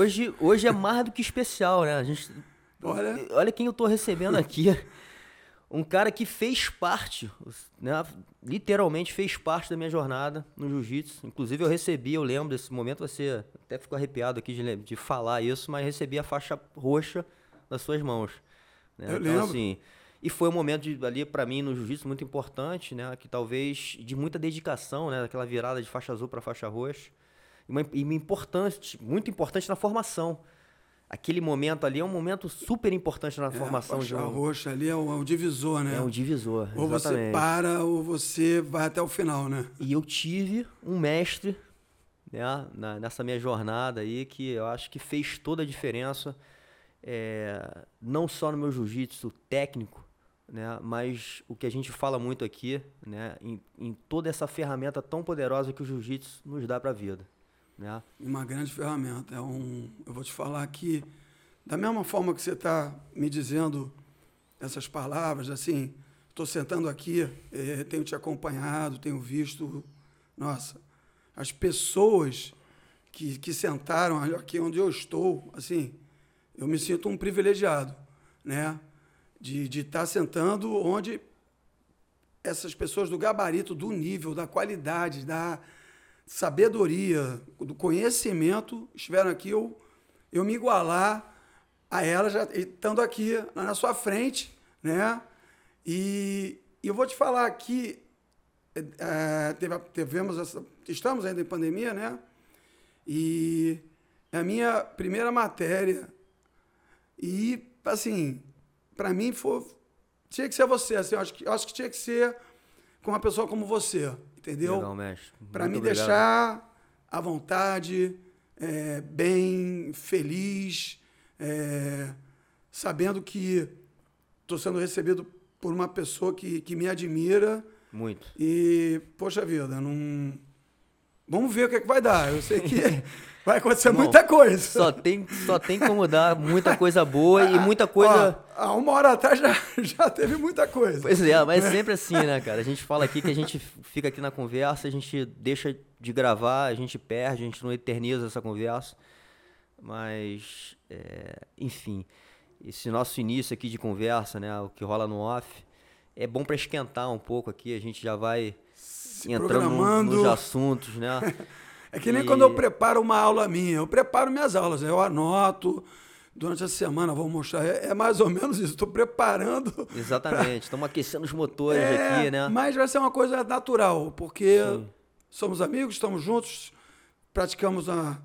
Hoje, hoje é mais do que especial, né? A gente, Olha. olha quem eu tô recebendo aqui. Um cara que fez parte, né? Literalmente fez parte da minha jornada no jiu-jitsu. Inclusive, eu recebi, eu lembro desse momento, você até ficou arrepiado aqui de, de falar isso, mas recebi a faixa roxa das suas mãos. né? Eu então, lembro. assim, e foi um momento de, ali para mim no jiu-jitsu muito importante, né? Que talvez de muita dedicação, né? Daquela virada de faixa azul para faixa roxa. E uma, e uma importante, muito importante na formação. Aquele momento ali é um momento super importante na formação a de um, roxa ali é o, é o divisor, né? é um divisor. ou você exatamente. para ou você vai até o final, né? E eu tive um mestre né, na- nessa minha jornada aí que eu acho que fez toda a diferença, é, não só no meu jiu-jitsu técnico, né, mas o que a gente fala muito aqui, né, em, em toda essa ferramenta tão poderosa que o jiu-jitsu nos dá para a vida. Né? Uma grande ferramenta. É um, eu vou te falar que, da mesma forma que você está me dizendo essas palavras, assim, estou sentando aqui, eh, tenho te acompanhado, tenho visto, nossa, as pessoas que, que sentaram aqui onde eu estou, assim, eu me sinto um privilegiado, né? De estar de estar sentando onde essas pessoas do gabarito, do nível, da qualidade, da sabedoria, do conhecimento estiveram aqui, eu, eu me igualar a elas, já estando aqui na sua frente, né? E, e eu vou te falar aqui, é, teve, tivemos essa, estamos ainda em pandemia, né? E é a minha primeira matéria. E, assim, para mim foi, tinha que ser você, assim, eu acho que, eu acho que tinha que ser com uma pessoa como você, entendeu? Legal, mestre. Para me obrigado. deixar à vontade, é, bem, feliz, é, sabendo que estou sendo recebido por uma pessoa que, que me admira Muito. e, poxa vida, não... Vamos ver o que, é que vai dar. Eu sei que vai acontecer Irmão, muita coisa. Só tem, só tem como dar muita coisa boa e muita coisa. Ó, há uma hora atrás já, já teve muita coisa. Pois é, mas é sempre assim, né, cara? A gente fala aqui que a gente fica aqui na conversa, a gente deixa de gravar, a gente perde, a gente não eterniza essa conversa. Mas, é, enfim, esse nosso início aqui de conversa, né, o que rola no off, é bom para esquentar um pouco aqui, a gente já vai Se entrando programando. nos assuntos, né? É que nem E- quando eu preparo uma aula minha. Eu preparo minhas aulas, né? eu anoto. Durante a semana vou mostrar. É, é mais ou menos isso. Estou preparando. Exatamente, estamos aquecendo os motores É, aqui, né? Mas vai ser uma coisa natural, porque Sim. somos amigos, estamos juntos, praticamos a,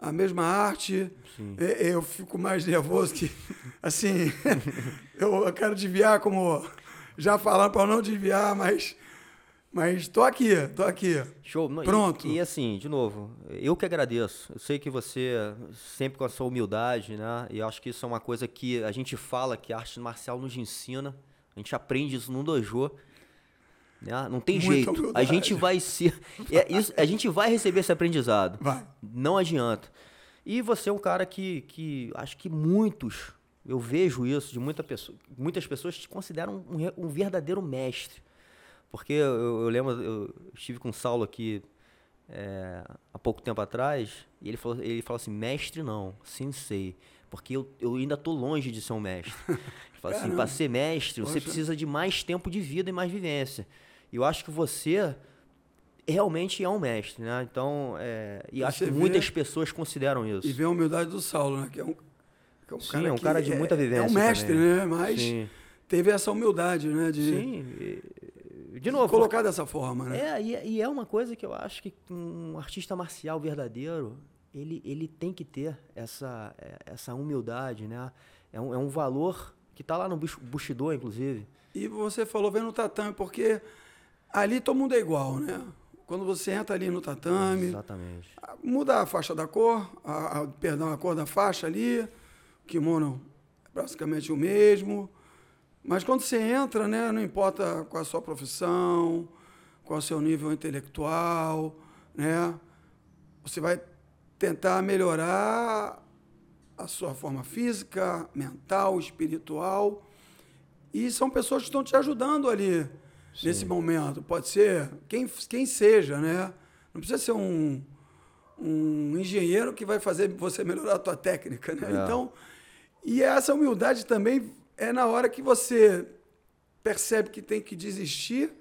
a mesma arte. Sim. Eu fico mais nervoso que. Assim, eu quero desviar, como já falaram para não desviar, mas. Mas estou aqui, estou aqui. Show. Não, e- Pronto. E, assim, de novo, eu que agradeço. Eu sei que você, sempre com a sua humildade, né? E eu acho que isso é uma coisa que a gente fala que a arte marcial nos ensina. A gente aprende isso no dojo. Né? Não tem Muita jeito. A humildade. gente vai ser. é isso, a gente vai receber esse aprendizado. Vai. Não adianta. E você é um cara que, que acho que muitos, eu vejo isso, de muita pessoa, muitas pessoas te consideram um, um verdadeiro mestre. Porque eu, eu lembro, eu estive com o Saulo aqui é, há pouco tempo atrás, e ele falou, ele falou assim, mestre não, sensei. Porque eu, eu ainda tô longe de ser um mestre. Ele falou assim, para ser mestre, você Poxa. precisa de mais tempo de vida e mais vivência. E eu acho que você realmente é um mestre, né? Então, é, e acho Você que vê- muitas pessoas consideram isso. E ver a humildade do Saulo, né? Que é um, que é um Sim, cara é um cara de muita É vivência um mestre, também. né? Mas Sim, teve essa humildade, né? De sim. De novo, colocar dessa forma, né? É, e, e é uma coisa que eu acho que um artista marcial verdadeiro, ele, ele tem que ter essa, é, essa humildade, né? É um, é um valor que tá lá no Bush- Bushido, inclusive. E você falou, vem no tatame, porque ali todo mundo é igual, né? Quando você entra ali no tatame, Exatamente. muda a faixa da cor, a, a- perdão, a cor da faixa ali, o kimono é basicamente o mesmo. Mas quando você entra, né, não importa qual a sua profissão, qual o seu nível intelectual, né? Você vai tentar melhorar a sua forma física, mental, espiritual. E são pessoas que estão te ajudando ali nesse momento. Pode ser quem, quem seja, né? Não precisa ser um, um engenheiro que vai fazer você melhorar a tua técnica, né? É. Então, e essa humildade também é na hora que você percebe que tem que desistir,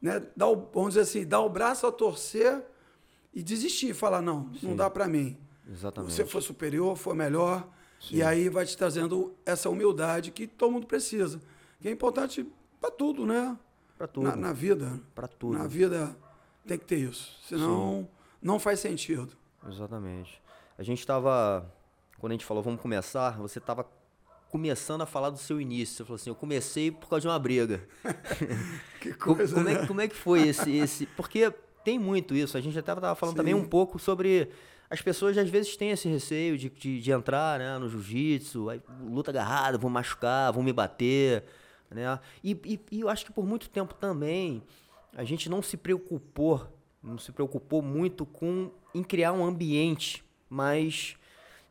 né? Dá o, vamos dizer assim, dar o braço a torcer e desistir, falar não, não dá para mim. Exatamente. Você for superior, for melhor, e aí vai te trazendo essa humildade que todo mundo precisa, que é importante para tudo, né? Pra tudo. Na, na vida. Pra tudo. Na vida tem que ter isso. Senão, não faz sentido. Exatamente. A gente estava, quando a gente falou vamos começar, você estava começando a falar do seu início. Você falou assim, eu comecei por causa de uma briga. Que Co- coisa, como, é, né? que- como é que foi esse, esse... Porque tem muito isso. A gente até estava falando também Sim. um pouco sobre... As pessoas às vezes têm esse receio de, de, de entrar né, no jiu-jitsu, luta agarrada, vão machucar, vão me bater. Né? E, e, e eu acho que por muito tempo também a gente não se preocupou, não se preocupou muito com em criar um ambiente mais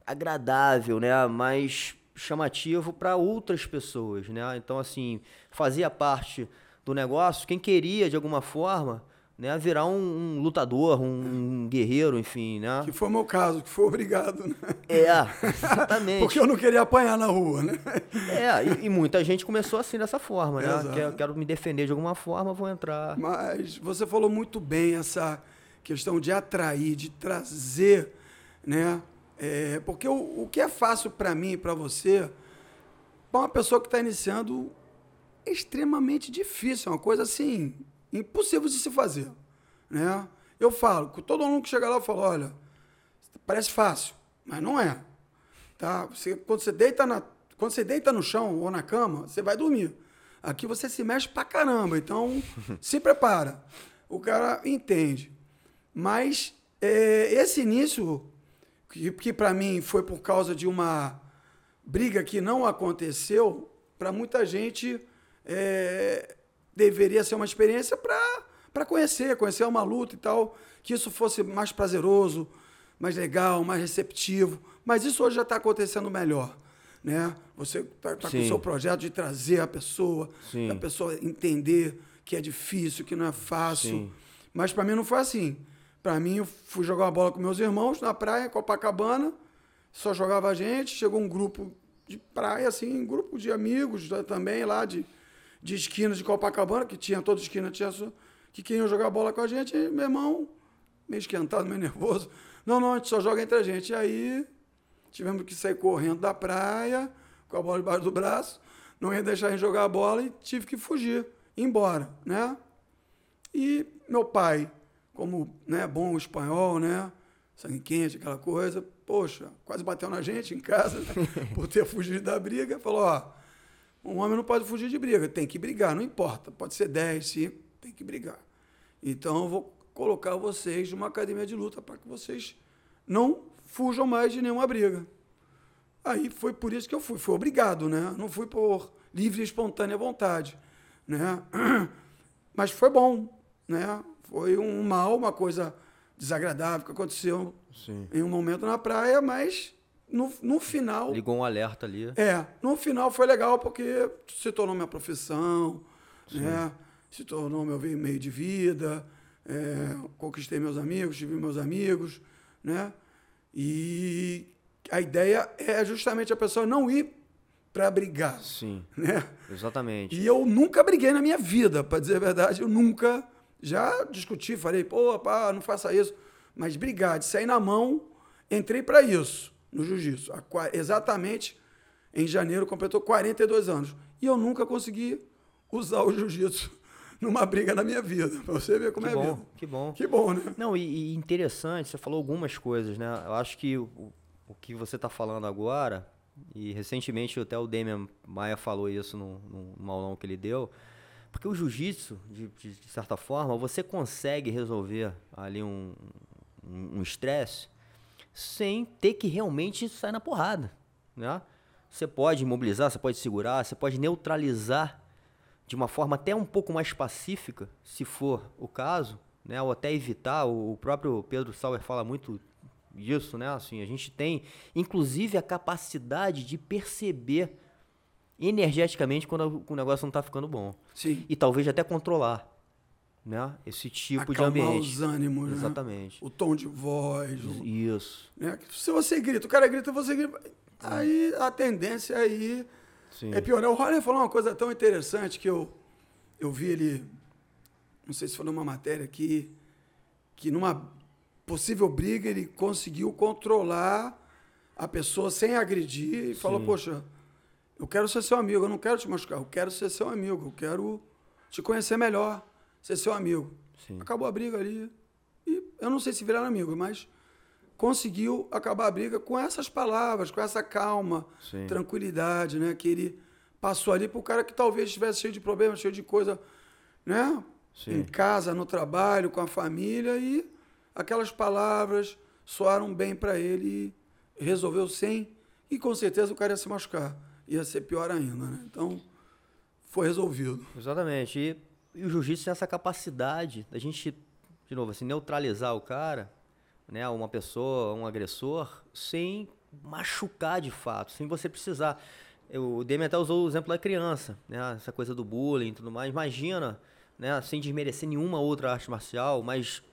agradável, né? Mais chamativo para outras pessoas, né? Então assim, fazia parte do negócio quem queria de alguma forma, né, virar um, um lutador, um, guerreiro, enfim, né? Que foi o meu caso, que foi obrigado, né? É, exatamente. Porque eu não queria apanhar na rua, né? É, e, e muita gente começou assim dessa forma, né? Exato. Quero, quero me defender de alguma forma, vou entrar. Mas você falou muito bem essa questão de atrair, de trazer, né? É, porque o, o que é fácil para mim e para você, para uma pessoa que está iniciando, é extremamente difícil, é uma coisa assim, impossível de se fazer, né? Eu falo, com todo aluno que chega lá, eu falo, olha, parece fácil, mas não é, tá? Você, quando você deita na, quando você deita no chão ou na cama, você vai dormir. Aqui você se mexe pra caramba, então se prepara. O cara entende. Mas é, esse início, que, que para mim foi por causa de uma briga que não aconteceu, para muita gente é, deveria ser uma experiência para conhecer, conhecer uma luta e tal, que isso fosse mais prazeroso, mais legal, mais receptivo. Mas isso hoje já está acontecendo melhor. Né? Você está com o seu projeto de trazer a pessoa, Sim. a pessoa entender que é difícil, que não é fácil. Sim. Mas para mim não foi assim. Para mim, eu fui jogar bola com meus irmãos na praia, Copacabana, só jogava a gente. Chegou um grupo de praia, assim, um grupo de amigos também lá de, de esquinas de Copacabana, que tinha toda esquina, tinha sua, que queriam jogar bola com a gente. E meu irmão, meio esquentado, meio nervoso. Não, não, a gente só joga entre a gente. E aí tivemos que sair correndo da praia, com a bola debaixo do braço. Não ia deixar a gente jogar a bola e tive que fugir, ir embora, né? E meu pai, como né, bom espanhol, né? Sangue quente, aquela coisa, poxa, quase bateu na gente em casa, por ter fugido da briga. Falou, ó, um homem não pode fugir de briga, tem que brigar, não importa, pode ser 10, 5, tem que brigar. Então eu vou colocar vocês numa academia de luta para que vocês não fujam mais de nenhuma briga. Aí foi por isso que eu fui, fui obrigado, né? Não fui por livre e espontânea vontade, né? Mas foi bom, né? Foi um mal, uma coisa desagradável que aconteceu Sim. em um momento na praia, mas no, no final. Ligou um alerta ali. É, no final foi legal porque se tornou minha profissão, né? Se tornou meu meio de vida, é, conquistei meus amigos, tive meus amigos, né? E a ideia é justamente a pessoa não ir para brigar, Sim, né? exatamente. E eu nunca briguei na minha vida, para dizer a verdade, eu nunca já discuti, falei, pô, pá, não faça isso, mas brigar, de sair na mão, entrei para isso no jiu-jitsu. Exatamente em janeiro completou 42 anos e eu nunca consegui usar o jiu-jitsu numa briga na minha vida. Pra você ver como Que é a bom, vida. que bom. Que bom, né? Não, e, e interessante, você falou algumas coisas, né? Eu acho que o, o que você está falando agora, e recentemente até o Damian Maia falou isso no, no, num aulão que ele deu, porque o jiu-jitsu, de, de- de certa forma, você consegue resolver ali um um um estresse sem ter que realmente sair na porrada, né? Você pode imobilizar, você pode segurar, você pode neutralizar de uma forma até um pouco mais pacífica, se for o caso, né? Ou até evitar. O o próprio Pedro Sauer fala muito disso, né? Assim, a gente tem, inclusive, a capacidade de perceber energeticamente quando o negócio não está ficando bom Sim. e talvez até controlar. né? Esse tipo Acalmar de ambiente. os ânimos, né? Exatamente. O tom de voz. Isso. né? Se você grita, o cara grita, você grita. Aí a tendência aí Sim. é piorar. O Roller falou uma coisa tão interessante que eu, eu vi ele, não sei se foi numa matéria aqui, que numa possível briga ele conseguiu controlar a pessoa sem agredir e falou, Sim. poxa, eu quero ser seu amigo, eu não quero te machucar, eu quero ser seu amigo, eu quero te conhecer melhor, ser seu amigo. Sim. Acabou a briga ali. E eu não sei se viraram amigo, mas conseguiu acabar a briga com essas palavras, com essa calma, Sim. tranquilidade, né? Que ele passou ali para o cara que talvez estivesse cheio de problemas, cheio de coisa, né? Sim. Em casa, no trabalho, com a família e aquelas palavras soaram bem para ele e resolveu sem e com certeza o cara ia se machucar, ia ser pior ainda, né? Então foi resolvido. Exatamente. E, e o jiu-jitsu tem essa capacidade da gente, de novo, assim, neutralizar o cara, né? Uma pessoa, um agressor, sem machucar de fato, sem você precisar. Eu- O Demi até usou o exemplo da criança, né? Essa coisa do bullying e tudo mais. Imagina, né? Sem desmerecer nenhuma outra arte marcial, mas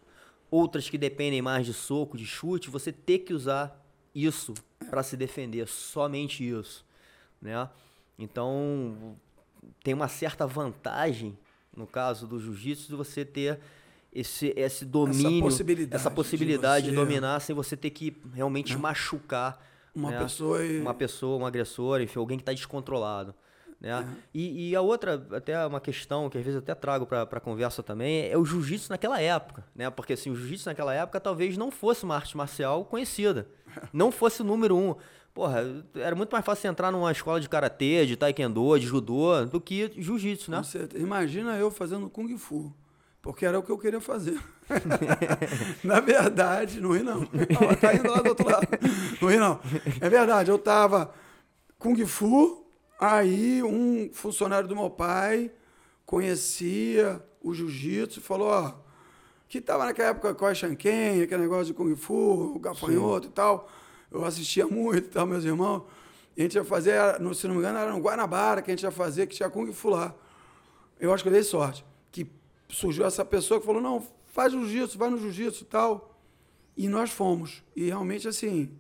outras que dependem mais de soco, de chute, você ter que usar isso para se defender, somente isso, né? Então, tem uma certa vantagem, no caso do jiu-jitsu, de você ter esse, esse domínio, possibilidade essa de possibilidade de, você- dominar sem você ter que realmente machucar Uma né, pessoa e uma pessoa, um agressor, enfim, alguém que está descontrolado. Né? É. E, e a outra, até uma questão que às vezes eu até trago para a conversa também, é o jiu-jitsu naquela época. Né? Porque assim, o jiu-jitsu naquela época talvez não fosse uma arte marcial conhecida. Não fosse o número um. Porra, era muito mais fácil entrar numa escola de karatê, de taekwondo, de judô, do que jiu-jitsu, né? Com certeza. Imagina eu fazendo Kung Fu, porque era o que eu queria fazer. Na verdade, não ri não. Não, Tá indo lá do outro lado. Não ri não. É verdade, eu tava Kung Fu, aí um funcionário do meu pai conhecia o jiu-jitsu e falou, ó, que tava naquela época com a Shanken, aquele negócio de Kung Fu, o gafanhoto e tal. Eu assistia muito tal, meus irmãos. E a gente ia fazer, se não me engano, era no Guanabara que a gente ia fazer, que tinha Kung Fu lá. Eu acho que eu dei sorte. Que surgiu essa pessoa que falou, não, faz jiu-jitsu, vai no jiu-jitsu e tal. E nós fomos. E realmente, assim,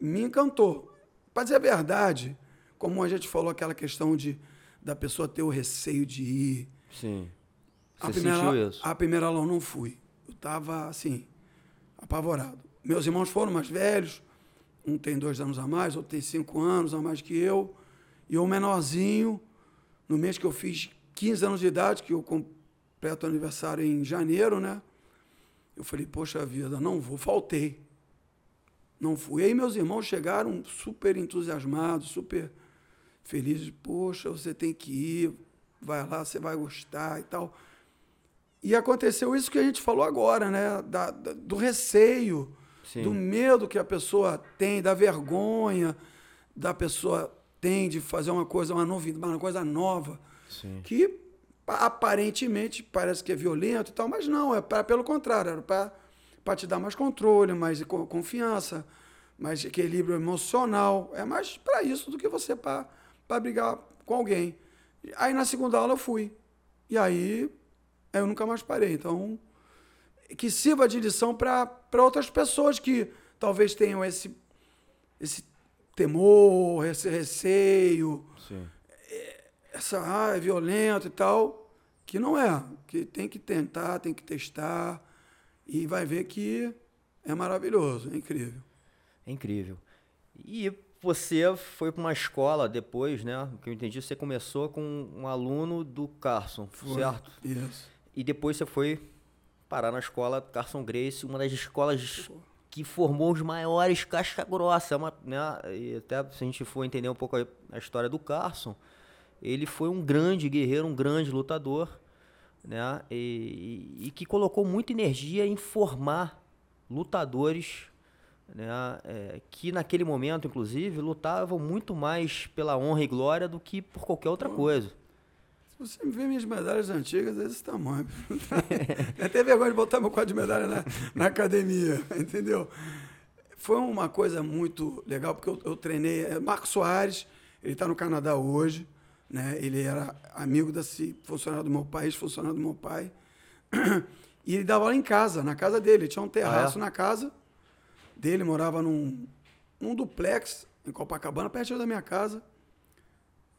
me encantou. Para dizer a verdade, como a gente falou, aquela questão de da pessoa ter o receio de ir. Sim. A Você primeira, sentiu isso? a primeira aula eu não fui. Eu estava, assim, apavorado. Meus irmãos foram mais velhos. Um tem dois anos a mais, outro tem cinco anos a mais que eu. E eu, menorzinho, no mês que eu fiz 15 anos de idade, que eu completo aniversário em janeiro, né? Eu falei, poxa vida, não vou, faltei. Não fui. E aí meus irmãos chegaram super entusiasmados, super felizes. Poxa, você tem que ir, vai lá, você vai gostar e tal. E aconteceu isso que a gente falou agora, né? Da- da- do receio, Sim. do medo que a pessoa tem, da vergonha da pessoa tem de fazer uma coisa, uma novidade, uma coisa nova, Sim. que pa- aparentemente parece que é violento e tal, mas não, é pra, pelo contrário, era para te dar mais controle, mais co- confiança, mais equilíbrio emocional. É mais para isso do que você para brigar com alguém. Aí na segunda aula eu fui. E aí eu nunca mais parei. Então, que sirva de lição para outras pessoas que talvez tenham esse, esse temor, esse receio, Sim. essa ah, é violento e tal, que não é, que tem que tentar, tem que testar e vai ver que é maravilhoso, é incrível. É incrível. E você foi para uma escola depois, né? Que eu entendi, você começou com um aluno do Carson, certo? Isso. E depois você foi parar na escola Carson Grace, uma das escolas que formou os maiores casca grossa, é uma, né? E até se a gente for entender um pouco a, a história do Carson, ele foi um grande guerreiro, um grande lutador, né? E, e- e que colocou muita energia em formar lutadores, né? é, que naquele momento, inclusive, lutavam muito mais pela honra e glória do que por qualquer outra coisa. Você me vê minhas medalhas antigas, é desse tamanho. Tem até vergonha de botar meu quadro de medalha na, na academia, entendeu? Foi uma coisa muito legal, porque eu, eu treinei. é, Marcos Soares, ele está no Canadá hoje, né? ele era amigo desse funcionário do meu pai, ex-funcionário do meu pai. E ele dava aula em casa, na casa dele. Ele tinha um terraço Ah, é? na casa dele, morava num, num duplex em Copacabana, perto da minha casa.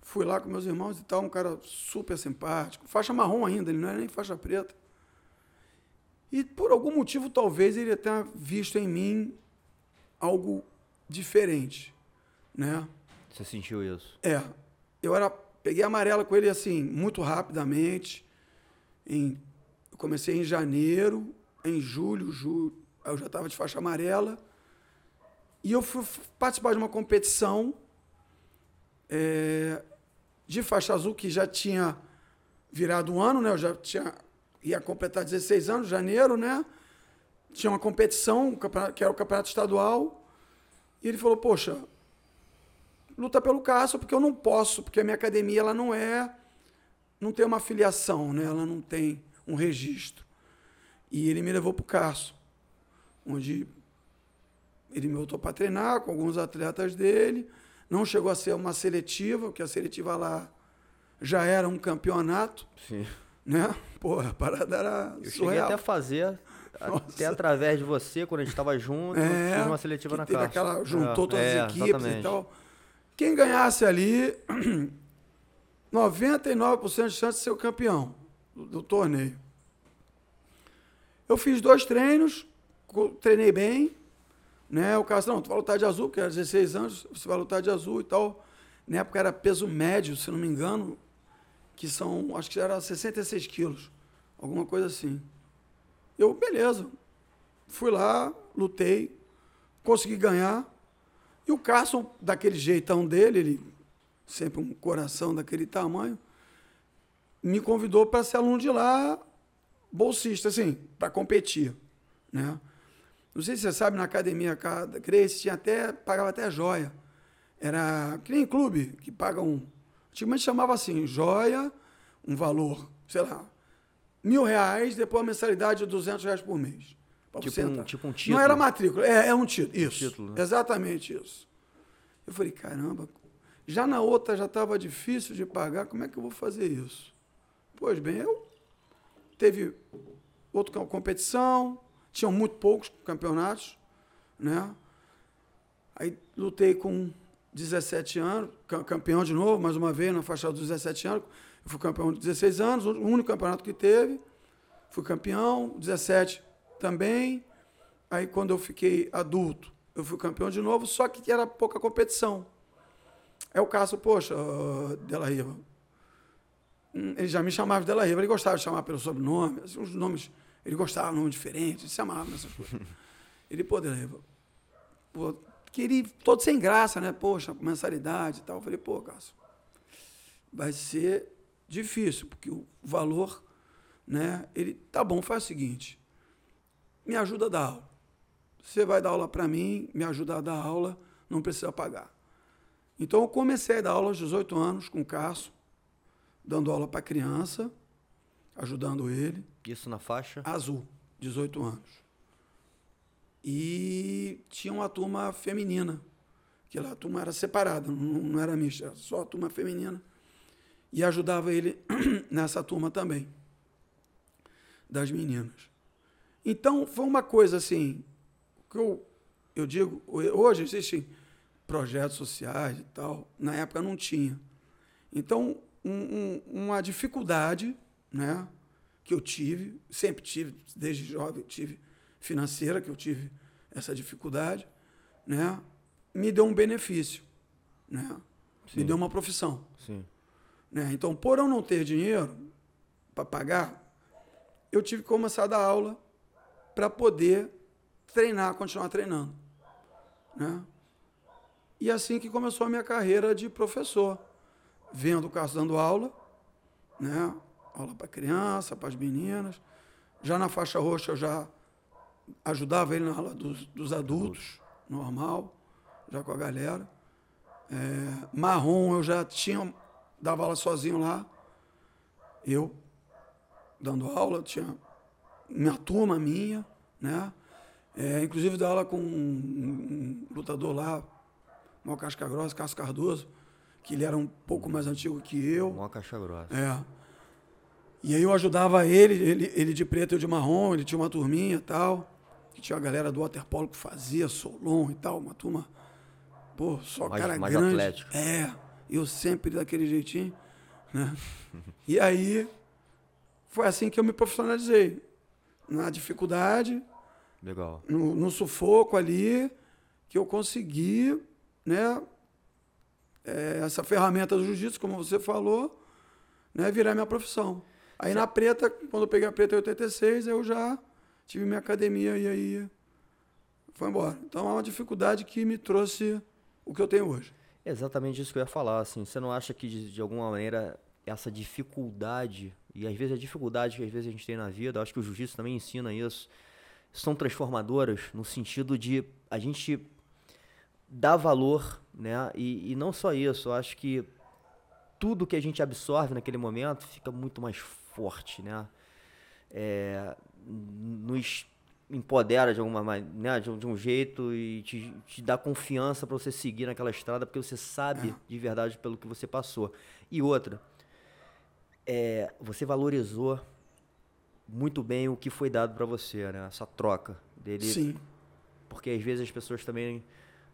Fui lá com meus irmãos e tal, um cara super simpático, faixa marrom ainda, ele não era nem faixa preta. E por algum motivo, talvez ele tenha visto em mim algo diferente, né? Você sentiu isso? É, eu era, peguei amarela com ele assim, muito rapidamente. Em, eu comecei em janeiro, em julho, julho, eu já estava de faixa amarela. E eu fui participar de uma competição é, de faixa azul que já tinha virado um ano, né? Eu já tinha ia completar 16 anos, janeiro, né? Tinha uma competição, que era o campeonato estadual. E ele falou: "Poxa, luta pelo Cássio, porque eu não posso, porque a minha academia ela não é não tem uma filiação, né? Ela não tem um registro. E ele me levou para o Cássio, onde ele me botou para treinar com alguns atletas dele. Não chegou a ser uma seletiva, porque a seletiva lá já era um campeonato, Sim. né? Pô, a parada era Eu cheguei surreal. até a fazer, Nossa. até através de você, quando a gente tava junto, É, fiz uma seletiva que na casa. aquela juntou todas é, as equipes exatamente. e tal. Quem ganhasse ali, 99% de chance de ser o campeão do, do torneio. Eu fiz dois treinos, treinei bem, né? O cara não, tu vai lutar de azul, porque era 16 anos, você vai lutar de azul e tal. Na época era peso médio, se não me engano, que são, acho que era 66 quilos, alguma coisa assim. Eu, beleza, fui lá, lutei, consegui ganhar. E o Carson, daquele jeitão dele, ele sempre um coração daquele tamanho, me convidou para ser aluno de lá, bolsista, assim, para competir, né? Não sei se você sabe, na academia cada Grace tinha até, pagava até joia. Era que nem clube, que paga um. Antigamente chamava assim, joia, um valor, sei lá, mil reais, depois a mensalidade de 200 reais por mês. Tipo você um- tipo um Não título. era matrícula, é, é um título. Isso. título, né? Exatamente isso. Eu falei, caramba, já na outra já estava difícil de pagar, como é que eu vou fazer isso? Pois bem, eu teve outra co- competição, tinham muito poucos campeonatos, né? Aí lutei com 17 anos, ca- campeão de novo, mais uma vez, na faixa dos 17 anos. Eu fui campeão de 16 anos, o único campeonato que teve. Fui campeão, 17 também. Aí quando eu fiquei adulto, eu fui campeão de novo, só que era pouca competição. É o caso, poxa, ah, Della Riva. Hum, Ele já me chamava de Della Riva, ele gostava de chamar pelo sobrenome, assim, uns nomes, ele gostava de nome diferente, ele se chamava nessas coisas. Ele, pô, Riva, pô, queria, todo sem graça, né? Poxa, mensalidade e tal. Eu falei, pô, Cássio, vai ser difícil, porque o valor, né? Ele, tá bom, faz o seguinte, me ajuda a dar aula. Você vai dar aula para mim, me ajuda a dar aula, não precisa pagar. Então eu comecei a dar aula aos 18 anos com o Cássio, dando aula para criança, ajudando ele, Isso na faixa? azul, 18 anos. E tinha uma turma feminina, que lá a turma era separada, não, não era mista, era só a turma feminina. E ajudava ele nessa turma também, das meninas. Então foi uma coisa assim, que eu, eu digo, hoje existem projetos sociais e tal, na época não tinha. Então, um- um- uma dificuldade, né, que eu tive, sempre tive, desde jovem tive financeira, que eu tive essa dificuldade, né, me deu um benefício, né, me Sim. deu uma profissão. Sim. Né? Então, por eu não ter dinheiro para pagar, eu tive que começar a dar aula para poder treinar, continuar treinando. Né? E assim que começou a minha carreira de professor, vendo o Cássio dando aula, né? Aula para criança, para as meninas. Já na faixa roxa eu já ajudava ele na aula dos, dos adultos, normal, já com a galera. É, marrom eu já tinha, dava aula sozinho lá. Eu dando aula, tinha minha turma minha, né? É, inclusive dei aula com um, um lutador lá, maior casca grossa, Cássio Cardoso, que ele era um pouco mais antigo que eu. Uma caixa grossa. É. E aí eu ajudava ele, ele, ele de preto e eu de marrom, ele tinha uma turminha e tal. Que tinha a galera do waterpolo que fazia, Solon e tal, uma turma. Pô, só Mais- cara mais grande. atlético. É, eu sempre daquele jeitinho, né? e aí foi assim que eu me profissionalizei. Na dificuldade, Legal. no, no sufoco ali, que eu consegui, né? é, essa ferramenta do jiu-jitsu, como você falou, né? Virar minha profissão. Aí na preta, quando eu peguei a preta em 86, eu já tive minha academia e aí foi embora. Então é uma dificuldade que me trouxe o que eu tenho hoje. Exatamente isso que eu ia falar, assim. Você não acha que, de, de alguma maneira, essa dificuldade, e às vezes a dificuldade que às vezes a gente tem na vida, acho que o jiu-jitsu também ensina isso, são transformadoras no sentido de a gente dar valor, né? E, e não só isso, eu acho que tudo que a gente absorve naquele momento fica muito mais forte, né? É, nos empodera de alguma maneira, né? de, um- de um jeito e te, te dá confiança para você seguir naquela estrada porque você sabe de verdade pelo que você passou. E outra, é, você valorizou muito bem o que foi dado para você, né? Essa troca dele, Sim, porque às vezes as pessoas também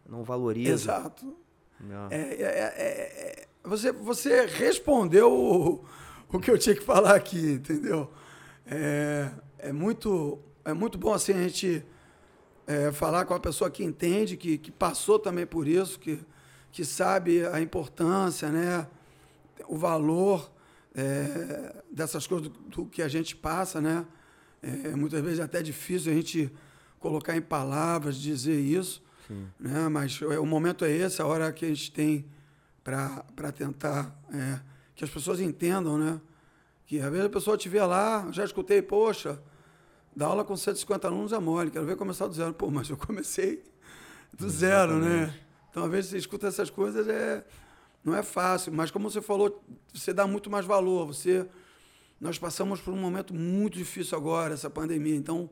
não valorizam. exato. né? É, é, é, é, você, você respondeu o, que eu tinha que falar aqui, entendeu? É, é, muito, é muito bom assim a gente é, falar com a pessoa que entende, que, que passou também por isso, que, que sabe a importância, né? o valor é, dessas coisas do, do que a gente passa, né? É, muitas vezes é até difícil a gente colocar em palavras, dizer isso, né? Mas é, o momento é esse, a hora que a gente tem para tentar é, que as pessoas entendam, né? Que às vezes a pessoa te vê lá, já escutei, poxa, dar aula com 150 alunos é mole, quero ver começar do zero. Pô, mas eu comecei do zero, né? Então, às vezes você escuta essas coisas, é, não é fácil, mas como você falou, você dá muito mais valor. Você, nós passamos por um momento muito difícil agora, essa pandemia. Então,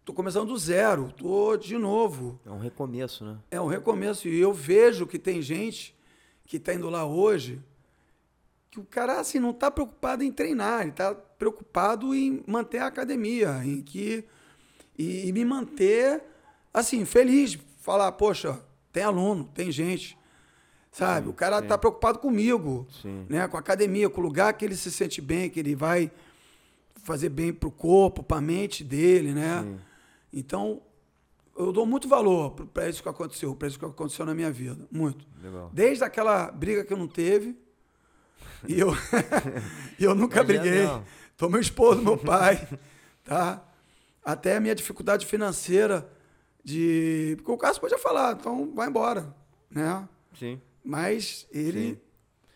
estou começando do zero, estou de novo. É um recomeço, né? É um recomeço. E eu vejo que tem gente que está indo lá hoje que o cara assim, não está preocupado em treinar, ele está preocupado em manter a academia, em que e, e me manter assim feliz, falar, poxa, tem aluno, tem gente, sabe? o cara está preocupado comigo, Sim. né? Com a academia, com o lugar que ele se sente bem, que ele vai fazer bem pro corpo, para a mente dele, né? Sim. Então, eu dou muito valor para isso que aconteceu, para isso que aconteceu na minha vida, muito. Legal. Desde aquela briga que eu não teve, e eu, e eu nunca é briguei. Tô meu esposo, meu pai, tá? Até a minha dificuldade financeira de... Porque o Cássio podia falar, então vai embora, né? Sim. Mas ele, Sim.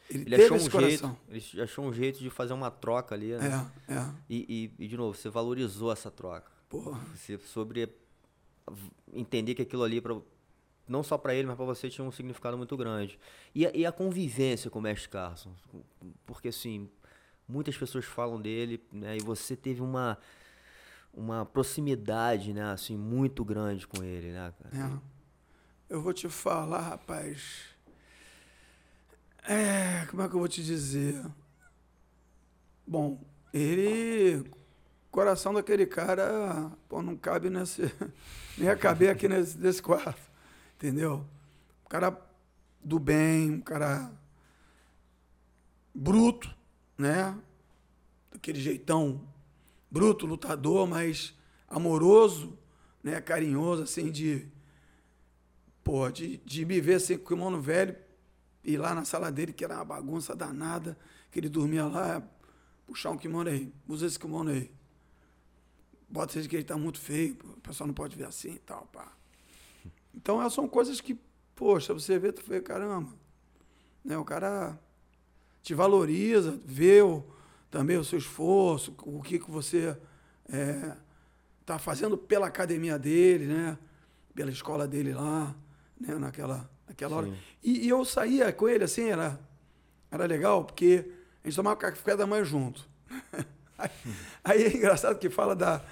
ele, Ele achou um coração. jeito. Ele achou um jeito de fazer uma troca ali, né? É, é. E, e, e, de novo, você valorizou essa troca. Porra. Você sobre entender que aquilo ali, pra, não só para ele, mas para você, tinha um significado muito grande. E a, e a convivência com o Mestre Carson? Porque, assim, muitas pessoas falam dele, né? E você teve uma, uma proximidade, né? Assim, muito grande com ele, né? É. Eu vou te falar, rapaz. É, como é que eu vou te dizer? Bom, ele. Coração daquele cara, pô, não cabe nesse. Nem ia caber aqui nesse, nesse quarto. Entendeu? Um cara do bem, um cara bruto, né? Daquele jeitão bruto, lutador, mas amoroso, né? Carinhoso, assim, de pô, de, de me ver assim com o kimono velho, ir lá na sala dele, que era uma bagunça danada, que ele dormia lá, puxar um kimono aí, usa esse kimono aí. Bota esse que ele tá muito feio, o pessoal não pode ver assim e tal, pá. Então, são coisas que, poxa, você vê, tu vê, caramba, né, o cara te valoriza, vê o, também o seu esforço, o que, que você é, tá fazendo pela academia dele, né, pela escola dele lá, né, naquela, naquela hora. E, e eu saía com ele, assim, era, era legal, porque a gente tomava café da manhã junto. aí, aí é engraçado que fala da,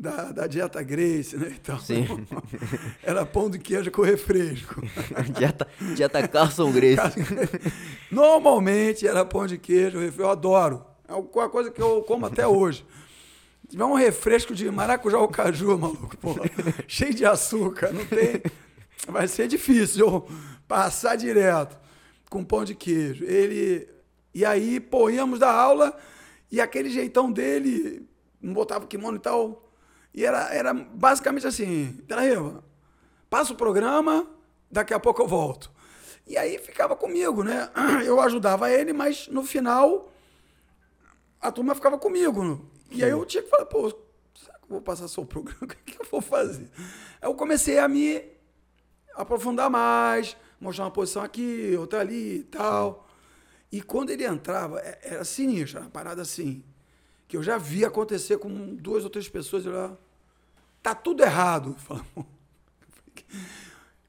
da, da dieta Grace, né? Então, Sim. era pão de queijo com refresco. dieta, dieta Carson Grace. Normalmente era pão de queijo, refresco. Eu adoro. É uma coisa que eu como até hoje. Se tiver um refresco de maracujá ou caju, maluco, porra, cheio de açúcar, não tem. Vai ser difícil eu passar direto com pão de queijo. Ele. E aí, pô, íamos da aula e aquele jeitão dele, não botava kimono e tal. E era, era basicamente assim: peraí, passa o programa, daqui a pouco eu volto. E aí ficava comigo, né? Eu ajudava ele, mas no final a turma ficava comigo. E aí eu tinha que falar, pô, será que eu vou passar só o programa? O que eu vou fazer? Aí eu comecei a me aprofundar mais, mostrar uma posição aqui, outra ali e tal. E quando ele entrava, é, era sinistro, era uma parada assim, que eu já vi acontecer com duas ou três pessoas, eu lá, tá tudo errado.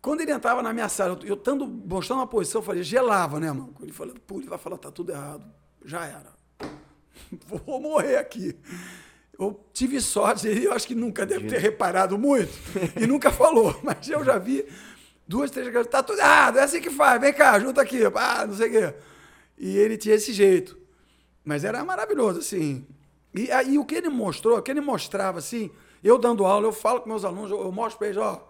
Quando ele entrava na minha sala, eu estando mostrando uma posição, eu falei, gelava, né, mano? Ele falou, pô, ele vai falar, tá tudo errado. Já era. Vou morrer aqui. Eu tive sorte, ele eu acho que nunca deve ter reparado muito e nunca falou, mas eu já vi duas, três vezes, tá tudo errado, é assim que faz, vem cá, junta aqui, ah, não sei o quê. E ele tinha esse jeito. Mas era maravilhoso, assim. E aí o que ele mostrou, o que ele mostrava, assim, eu dando aula, eu falo com meus alunos, eu mostro para eles, ó,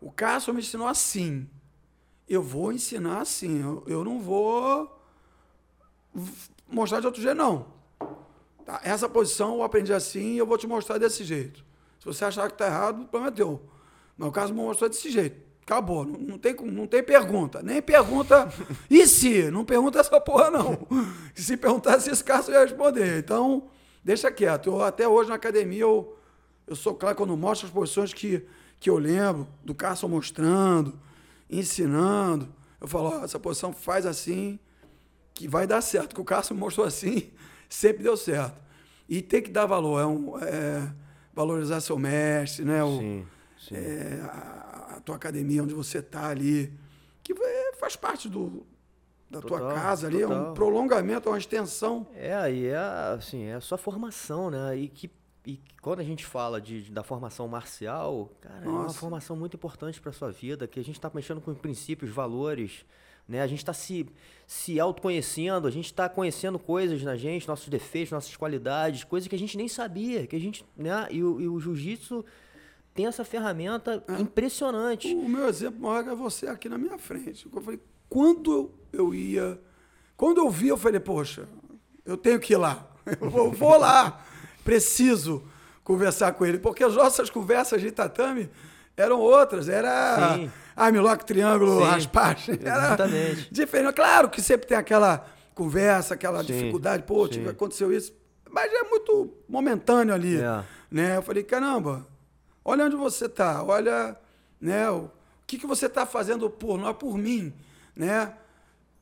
o Cássio me ensinou assim. Eu vou ensinar assim. Eu, eu não vou mostrar de outro jeito, não. Tá? Essa posição eu aprendi assim e eu vou te mostrar desse jeito. Se você achar que está errado, prometeu. Mas o Cássio me mostrou desse jeito. Acabou. Não, não, tem, não tem pergunta. Nem pergunta. E se? Não pergunta essa porra, não. Se perguntasse esse Cássio ia responder. Então, deixa quieto. Eu, até hoje na academia eu, eu sou claro quando mostro as posições que que eu lembro do Carson mostrando, ensinando. Eu falo, essa posição faz assim, que vai dar certo. Que o Carson mostrou assim, sempre deu certo. E tem que dar valor, é, um, é valorizar seu mestre, né? O, sim, sim. É, a, a, tua academia, onde você está ali, que faz parte do, da total, tua casa ali, total. é um prolongamento, é uma extensão. É, aí é assim, é a sua formação, né? E que e quando a gente fala de, da formação marcial, cara, Nossa. é uma formação muito importante para sua vida, que a gente está mexendo com princípios, valores, né? A gente está se, se autoconhecendo, a gente está conhecendo coisas na gente, nossos defeitos, nossas qualidades, coisas que a gente nem sabia, que a gente, né? E, o, e o jiu-jitsu tem essa ferramenta é. impressionante. O, o, meu exemplo maior é você aqui na minha frente. Eu falei, quando eu ia, quando eu vi, eu falei, poxa, eu tenho que ir lá, eu vou, vou lá preciso conversar com ele, porque as nossas conversas de tatame eram outras, era Sim. armlock, triângulo, raspagem, era Exatamente. diferente. Claro que sempre tem aquela conversa, aquela Sim. dificuldade, pô, tipo, aconteceu isso, mas é muito momentâneo ali, é. né? Eu falei, caramba, olha onde você está, olha, né, o que, que você está fazendo por nós, por mim, né?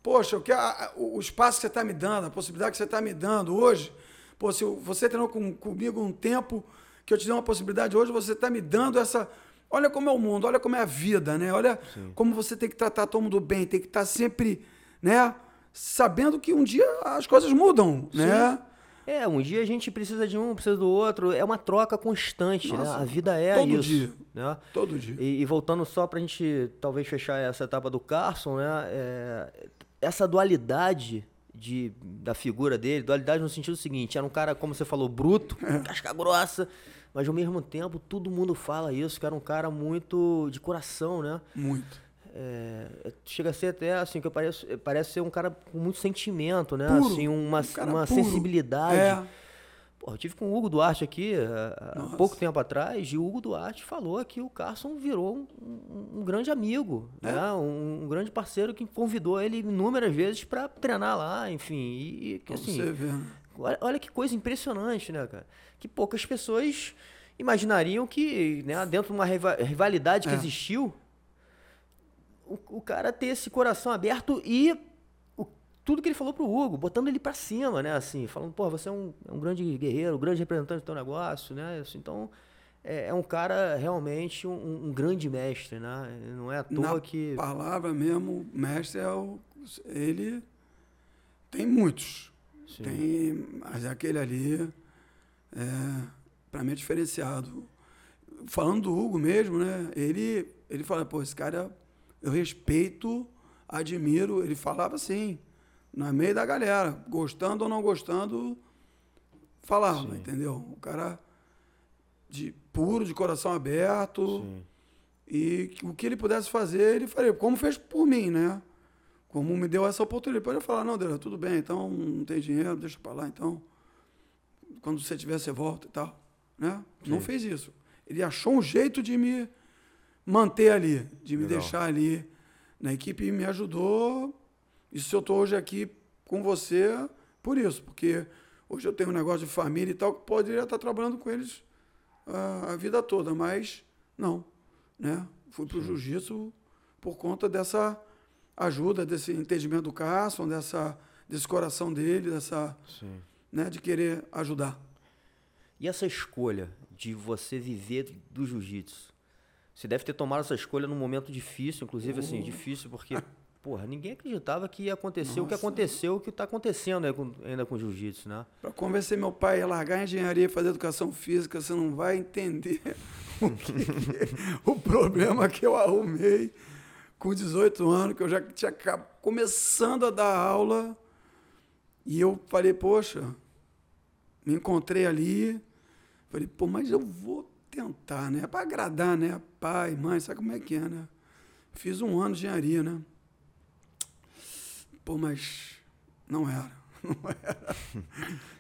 Poxa, o, que o espaço que você está me dando, a possibilidade que você está me dando hoje, Pô, se você treinou com, comigo um tempo que eu te dei uma possibilidade, hoje você está me dando essa. Olha como é o mundo, olha como é a vida, né? Olha Sim. como você tem que tratar todo mundo bem, tem que estar tá sempre, né? Sabendo que um dia as coisas mudam, Sim. né? É, um dia a gente precisa de um, precisa do outro. É uma troca constante, né? Nossa, né? A vida é todo isso. Dia. Né? Todo dia. E, e voltando só para a gente talvez fechar essa etapa do Carson, né? É, essa dualidade de, da figura dele, dualidade no sentido seguinte, era um cara, como você falou, bruto, é. casca grossa, mas ao mesmo tempo todo mundo fala isso, que era um cara muito de coração, né? Muito. É, chega a ser até assim, que parece, parece ser um cara com muito sentimento, né? Puro, assim, uma, um uma sensibilidade. É. Pô, eu tive com o Hugo Duarte aqui eh, há pouco tempo atrás e o Hugo Duarte falou que o Carson virou um, um, um grande amigo, é? né? Um, um, grande parceiro que convidou ele inúmeras vezes para treinar lá, enfim. E, e assim, você vê, né? olha, olha, que coisa impressionante, né, cara? Que poucas pessoas imaginariam que, né, dentro de uma rivalidade que é. existiu, o, o cara ter esse coração aberto e tudo que ele falou pro Hugo, botando ele para cima, né? Assim, falando, pô, você é um, é um grande guerreiro, um grande representante do teu negócio, né? Assim, então, é, é, um cara realmente um, um, grande mestre, né? Não é à toa Na que. palavra mesmo, mestre é o. Ele tem muitos. Sim. Tem. Mas aquele ali, é, para mim é diferenciado. Falando do Hugo mesmo, né? Ele, ele fala, pô, esse cara eu respeito, admiro. Ele falava assim no meio da galera, gostando ou não gostando, falava, Sim. entendeu? O cara de puro, de coração aberto. Sim. E o que ele pudesse fazer, ele faria. Como fez por mim, né? Como me deu essa oportunidade. Pode falar, não, Deus, tudo bem, então não tem dinheiro, deixa pra lá, então. Quando você tiver, você volta e tal. Né? Não fez isso. Ele achou um jeito de me manter ali, de me Legal. deixar ali na equipe e me ajudou. Isso eu estou hoje aqui com você por isso, porque hoje eu tenho um negócio de família e tal, que poderia estar trabalhando com eles a, a vida toda, mas não. Né? Fui para o jiu-jitsu por conta dessa ajuda, desse entendimento do Carson, dessa, desse coração dele, dessa, Sim. né, de querer ajudar. E essa escolha de você viver do jiu-jitsu? Você deve ter tomado essa escolha num momento difícil, inclusive assim, difícil porque, porra, ninguém acreditava que ia acontecer o que Nossa. aconteceu, o que está acontecendo ainda com o jiu-jitsu, né? Para convencer meu pai a largar a engenharia e fazer educação física, você não vai entender o, que que- o problema que eu arrumei com 18 anos, que eu já tinha começando a dar aula. E eu falei, poxa, me encontrei ali. Falei, pô, mas eu vou tentar, né? Para agradar, né? Pai, mãe, sabe como é que é, né? Fiz um ano de engenharia, né? Pô, mas não era. Não era.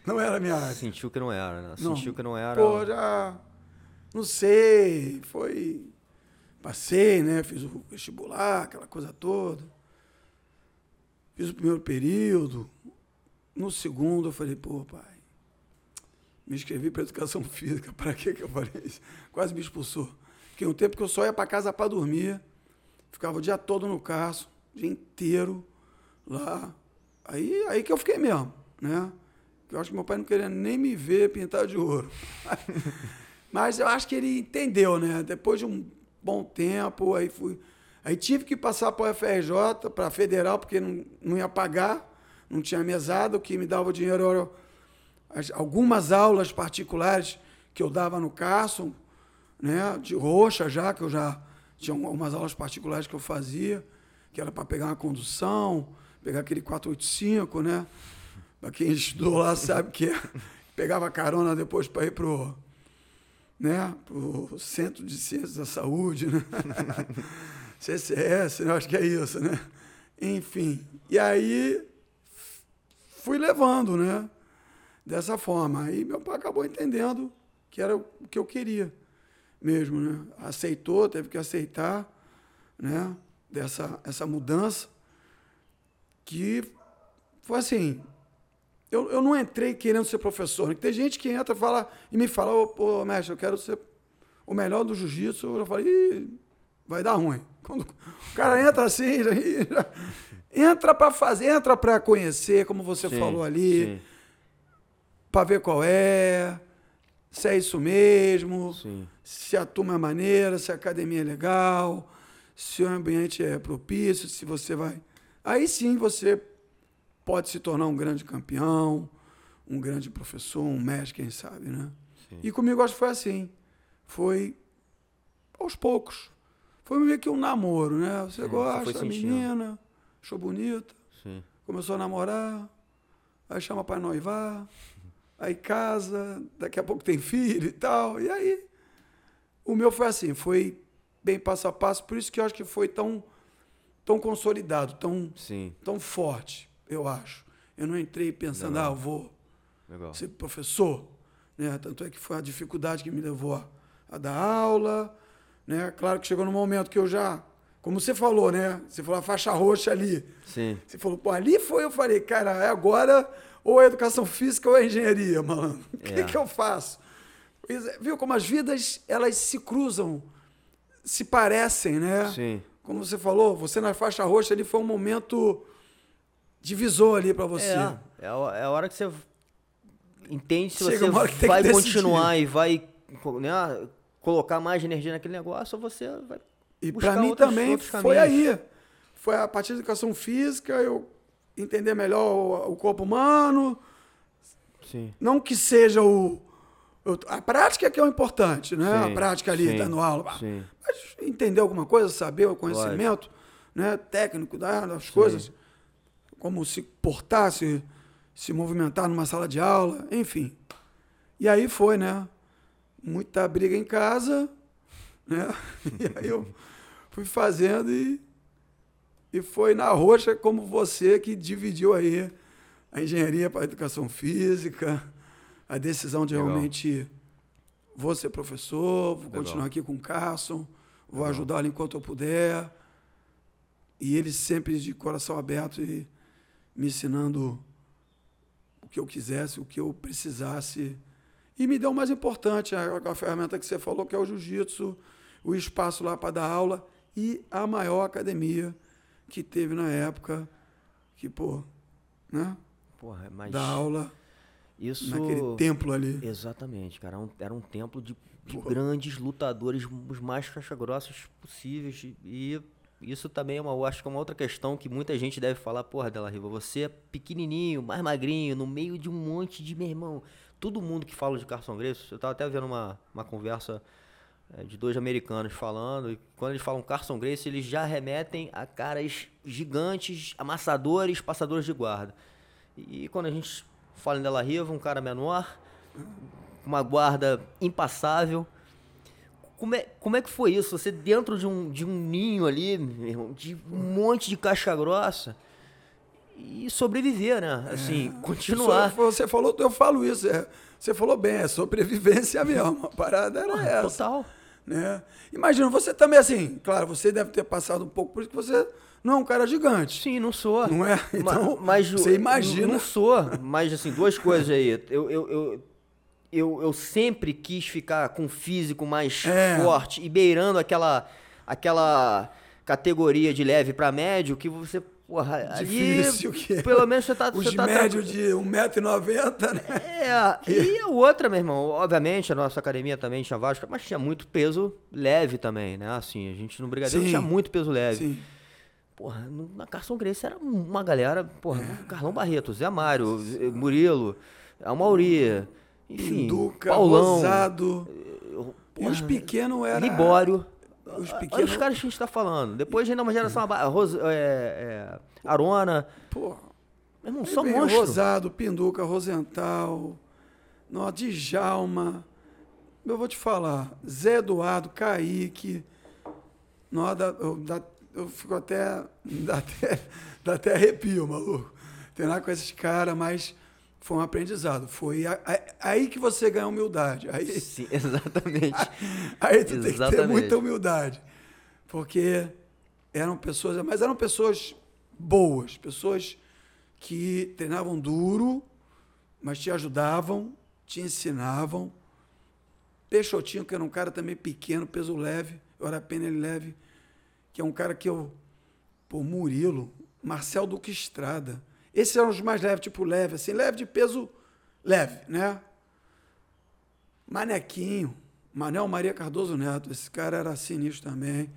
Não era a minha área. Sentiu que não era, né? Não. Sentiu que não era. Pô, já. Não sei. Foi. Passei, né? Fiz o vestibular, aquela coisa toda. Fiz o primeiro período. No segundo, eu falei, pô, pai. Me inscrevi para educação física. Para que que eu falei isso? Quase me expulsou. Fiquei um tempo que eu só ia para casa para dormir. Ficava o dia todo no carro, o dia inteiro lá. Aí, aí que eu fiquei mesmo, né? Eu acho que meu pai não queria nem me ver pintar de ouro. Mas eu acho que ele entendeu, né? Depois de um bom tempo, aí fui. Aí tive que passar para o FRJ, para a Federal, porque não, não ia pagar, não tinha mesada, o que me dava o dinheiro era as- algumas aulas particulares que eu dava no Carson, né? De roxa já, que eu já tinha algumas aulas particulares que eu fazia, que era para pegar uma condução, pegar aquele 485, né? Para quem estudou lá sabe que é. Pegava carona depois para ir pro, né, pro Centro de Ciências da Saúde, né? CCS, né? acho que é isso, né? Enfim. E aí fui levando, né? Dessa forma. Aí meu pai acabou entendendo que era o que eu queria mesmo, né? Aceitou, teve que aceitar, né? Dessa essa mudança que foi assim. Eu, eu não entrei querendo ser professor. né? Tem gente que entra fala e me fala, ô, pô, mestre, eu quero ser o melhor do jiu-jitsu. Eu falei, vai dar ruim. Quando o cara entra assim, já- já- entra para fazer, entra para conhecer, como você Sim, falou ali, Sim, para ver qual é, se é isso mesmo, sim. se a turma é maneira, se a academia é legal, se o ambiente é propício, se você vai. Aí sim você pode se tornar um grande campeão, um grande professor, um mestre, quem sabe, né? Sim. E comigo acho que foi assim. Foi aos poucos. Foi meio que um namoro, né? Você Sim, gosta da menina, achou bonita, sim. começou a namorar, aí chama para noivar, aí casa, daqui a pouco tem filho e tal. E aí, o meu foi assim, foi bem passo a passo, por isso que eu acho que foi tão, tão consolidado, tão, Sim, tão forte, eu acho. Eu não entrei pensando, Legal. ah, eu vou legal. ser professor, né? Tanto é que foi a dificuldade que me levou a, a dar aula, né? Claro que chegou no momento que eu já, como você falou, né? Você falou a faixa roxa ali. Sim, Você falou, pô, ali foi, eu falei, cara, é agora ou é educação física ou é engenharia, mano. O que, É. que eu faço? É, Viu como as vidas, elas se cruzam, se parecem, né? sim. Como você falou, você na faixa roxa ali foi um momento divisor ali para você. É, é a, é a hora que você entende se Chega você vai continuar e vai né, colocar mais energia naquele negócio ou você vai E para mim outros- também outros foi aí. Foi a partir da educação física, eu entender melhor o, corpo humano, Sim. não que seja o, a prática que é o importante, né? Sim, a prática ali, sim, dando aula. sim. Mas entender alguma coisa, saber o conhecimento né? técnico da- das coisas, como se portar, se, se movimentar numa sala de aula, enfim. E aí foi, né? Muita briga em casa, né? E aí eu fui fazendo e, e foi na roxa como você que dividiu aí a engenharia para a educação física, a decisão de Legal. realmente vou ser professor, vou Legal. continuar aqui com o Carson, vou ajudá-lo enquanto eu puder. E ele sempre de coração aberto e me ensinando o que eu quisesse, o que eu precisasse. E me deu o mais importante, a, a ferramenta que você falou, que é o jiu-jitsu, o espaço lá para dar aula e a maior academia que teve na época, que, pô, né? Porra, mas... Da aula isso... naquele templo ali. Exatamente, cara. Era um, era um templo de, de grandes lutadores, os mais caixa-grossos possíveis. E isso também é uma, acho que é uma outra questão que muita gente deve falar, porra, Della Riva, você é pequenininho, mais magrinho, no meio de um monte de, meu irmão, todo mundo que fala de Carson Grace, eu tava até vendo uma, uma conversa de dois americanos falando, e quando eles falam Carson Grace, eles já remetem a caras gigantes, amassadores, passadores de guarda. E quando a gente fala em Della Riva, um cara menor, uma guarda impassável, como é, como é que foi isso? Você dentro de um, de um ninho ali, irmão, de um monte de caixa grossa e sobreviver, né? Assim, é, continuar. Você falou, eu falo isso, é, você falou bem, é sobrevivência mesmo. A parada era ah, essa. Total. Né? Imagina, você também assim, claro, você deve ter passado um pouco por isso que você não é um cara gigante. Sim, não sou. Não é? Então, mas, você imagina. Não sou, mas assim, duas coisas aí. Eu, eu, eu eu, eu sempre quis ficar com um físico mais é. forte e beirando aquela, aquela categoria de leve para médio que você. Porra, Difícil ali, que é. Pelo menos você tá. Os você tá médio de 1,90m, né? É, e a outra, meu irmão, obviamente a nossa academia também tinha vários, mas tinha muito peso leve também, né? Assim, a gente no Brigadeiro Sim. tinha muito peso leve. Sim. Porra, na Carson Grace era uma galera, porra, é. Carlão Barreto, Zé Mário, Murilo, Amauri. Enfim, Pinduca, Paulão, Rosado. e os pequenos eram. Libório. Os pequenos. Olha os caras que a gente está falando. Depois ainda uma geração. Ros, é, é, Arona. Porra. Meu irmão, só monstro. Rosado, Pinduca, Rosental. Nó, Djalma. Eu vou te falar. Zé Eduardo, Kaique. Nó, dá, eu, fico até. Dá até, dá até arrepio, maluco. Tem lá com esses caras, mas foi um aprendizado. Foi a, a, aí que você ganha humildade. Aí, Sim, exatamente. Aí, tu exatamente. tem que ter muita humildade. Porque eram pessoas, mas eram pessoas boas, pessoas que treinavam duro, mas te ajudavam, te ensinavam. Peixotinho, que era um cara também pequeno, peso leve, eu era pena ele leve, que é um cara que eu. Pô, Murilo, Marcel Duque Estrada. Esses eram os mais leves, tipo leve, assim, leve de peso leve, né? Manequinho, Manel Maria Cardoso Neto, esse cara era sinistro também.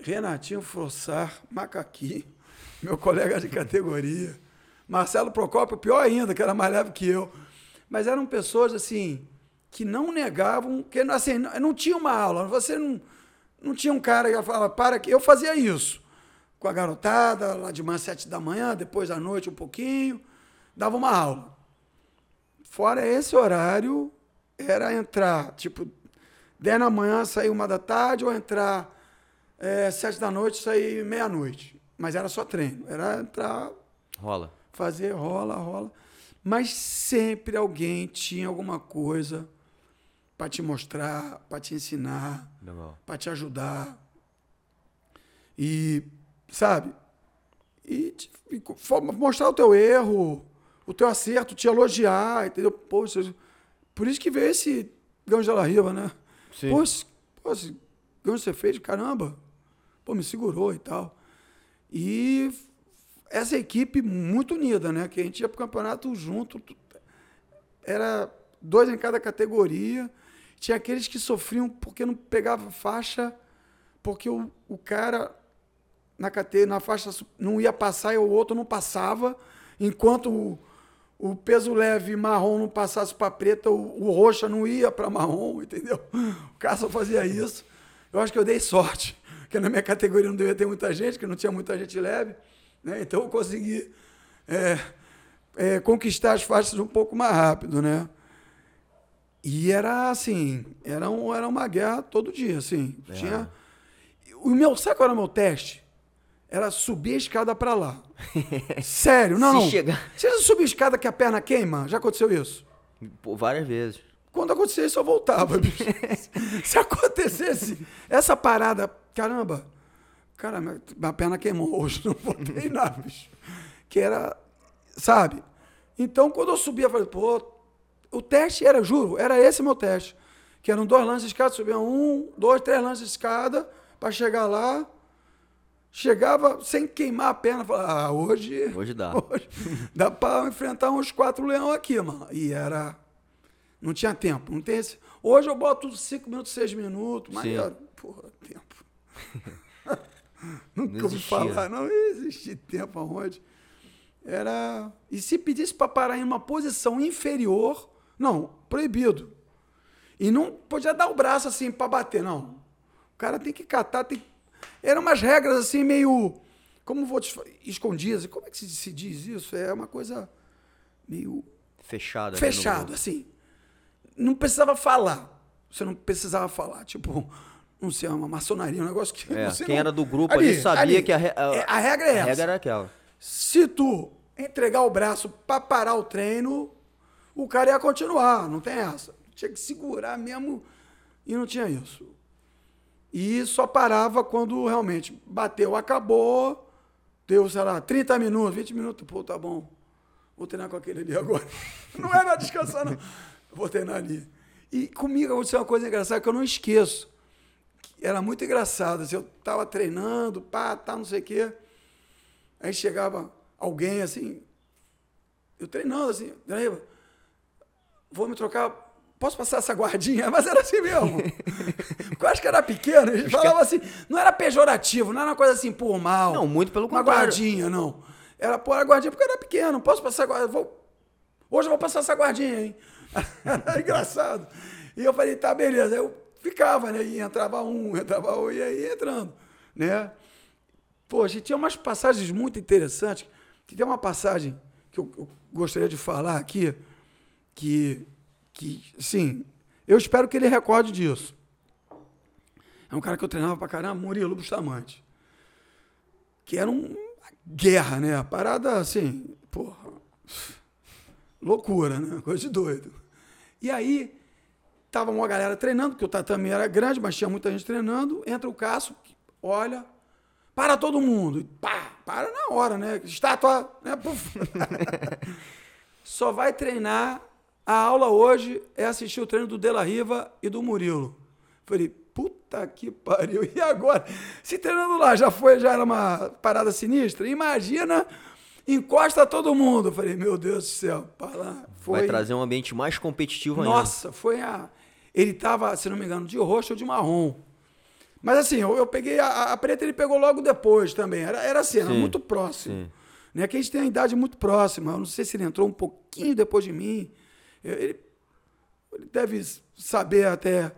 Renatinho Frossar, Macaquinho, meu colega de categoria. Marcelo Procópio, pior ainda, que era mais leve que eu. Mas eram pessoas, assim, que não negavam, que assim, não tinha uma aula, você não, não tinha um cara que falava, para que eu fazia isso com a garotada, lá de manhã, sete da manhã, depois à noite um pouquinho, dava uma aula. Fora esse horário, era entrar, tipo, dez da manhã, sair uma da tarde, ou entrar é, sete da noite, sair meia-noite. Mas era só treino, era entrar... Rola. Fazer, rola, rola. Mas sempre alguém tinha alguma coisa para te mostrar, para te ensinar, para te ajudar. E sabe? E, te, e mostrar o teu erro, o teu acerto, te elogiar, entendeu? Poxa, por isso que veio esse gancho de Riva, né? Sim. Pô, esse gancho você fez, caramba. Pô, me segurou e tal. E essa equipe muito unida, né? Que a gente ia pro campeonato junto. Era dois em cada categoria. Tinha aqueles que sofriam porque não pegava faixa, porque o, o cara na na faixa não ia passar e o outro não passava, enquanto o, o peso leve marrom não passasse para preta, o, o roxa não ia para marrom, entendeu? O cara só fazia isso. Eu acho que eu dei sorte, porque na minha categoria não devia ter muita gente, que não tinha muita gente leve, né? então eu consegui é, é, conquistar as faixas um pouco mais rápido, né? E era assim, era, um, era uma guerra todo dia, assim. É. Tinha. O meu, sabe qual era o meu teste? Era subir a escada pra lá. Sério, não, Se não. chegar- Você já subiu a escada que a perna queima? Já aconteceu isso? Pô, várias vezes. Quando acontecia isso, eu voltava, bicho. Se acontecesse essa parada, caramba, cara, minha minha perna queimou hoje, não vou treinar, bicho. Que era, sabe? Então, quando eu subia, eu falei, pô, o teste era, juro, era esse meu teste. Que eram dois lances de escada, subia um, dois, três lances de escada, para chegar lá. Chegava sem queimar a perna, falava, ah, hoje. Hoje dá. Hoje dá para enfrentar uns quatro leão aqui, mano. E era. Não tinha tempo. Não tem esse... Hoje eu boto cinco minutos, seis minutos, mas. Era, Porra, tempo. Nunca ouvi existia. falar, não existe tempo aonde. Era. E se pedisse para parar em uma posição inferior, não, proibido. E não podia dar o braço assim para bater, não. O cara tem que catar, tem. Eram umas regras assim meio. Como vou te escondidas. Como é que se, diz isso? É uma coisa meio Fechado. ali no fechado, assim. Não precisava falar. Você não precisava falar. Tipo, não sei, uma maçonaria, um negócio que. É, quem não- era do grupo ali, sabia que a, re- É, a regra é a essa. regra era aquela. Se tu entregar o braço para parar o treino, o cara ia continuar, não tem essa. Tinha que segurar mesmo e não tinha isso. E só parava quando realmente bateu, acabou, deu, sei lá, 30 minutos, 20 minutos, pô, tá bom. Vou treinar com aquele ali agora. Não era descansar, não. Vou treinar ali. E comigo aconteceu uma coisa engraçada que eu não esqueço. Era muito engraçado. assim, eu tava treinando, pá, tá, não sei o quê. Aí chegava alguém assim, eu treinando assim, Draíba, vou me trocar, posso passar essa guardinha? Mas era assim mesmo. Porque eu acho que era pequeno, eles falavam assim, não era pejorativo, não era uma coisa assim por mal. Não, muito pelo uma contrário. guardinha, não. Era, pô, era guardinha porque eu era pequeno, posso passar guardinha, vou, hoje eu vou passar essa guardinha, hein? Era engraçado. E eu falei, tá, beleza. Eu ficava, né? E entrava um, entrava um, e aí entrando, né? Pô, a gente tinha umas passagens muito interessantes. Que tem uma passagem que eu, eu gostaria de falar aqui, que, que, sim, eu espero que ele recorde disso. É um cara que eu treinava pra caramba, Murilo Bustamante. Que era um- uma guerra, né? Parada, assim, porra, loucura, né? Coisa de doido. E aí, tava uma galera treinando, porque o tatame era grande, mas tinha muita gente treinando. Entra o Cássio, olha, para todo mundo. Pá, para na hora, né? Estátua, né? Puf. Só vai treinar. A aula hoje é assistir o treino do Dela Riva e do Murilo. Falei, puta que pariu. E agora? Se treinando lá já foi, já era uma parada sinistra, imagina, encosta todo mundo. Falei, meu Deus do céu, para lá. Foi... Vai trazer um ambiente mais competitivo ainda. Nossa, foi a. Ele tava, se não me engano, de roxo ou de marrom. Mas assim, eu, eu peguei a, a preta, ele pegou logo depois também. Era, era assim, era Sim, muito próximo. sim. Né? Que a gente tem uma idade muito próxima. Eu não sei se ele entrou um pouquinho depois de mim. Eu- Ele, ele deve saber até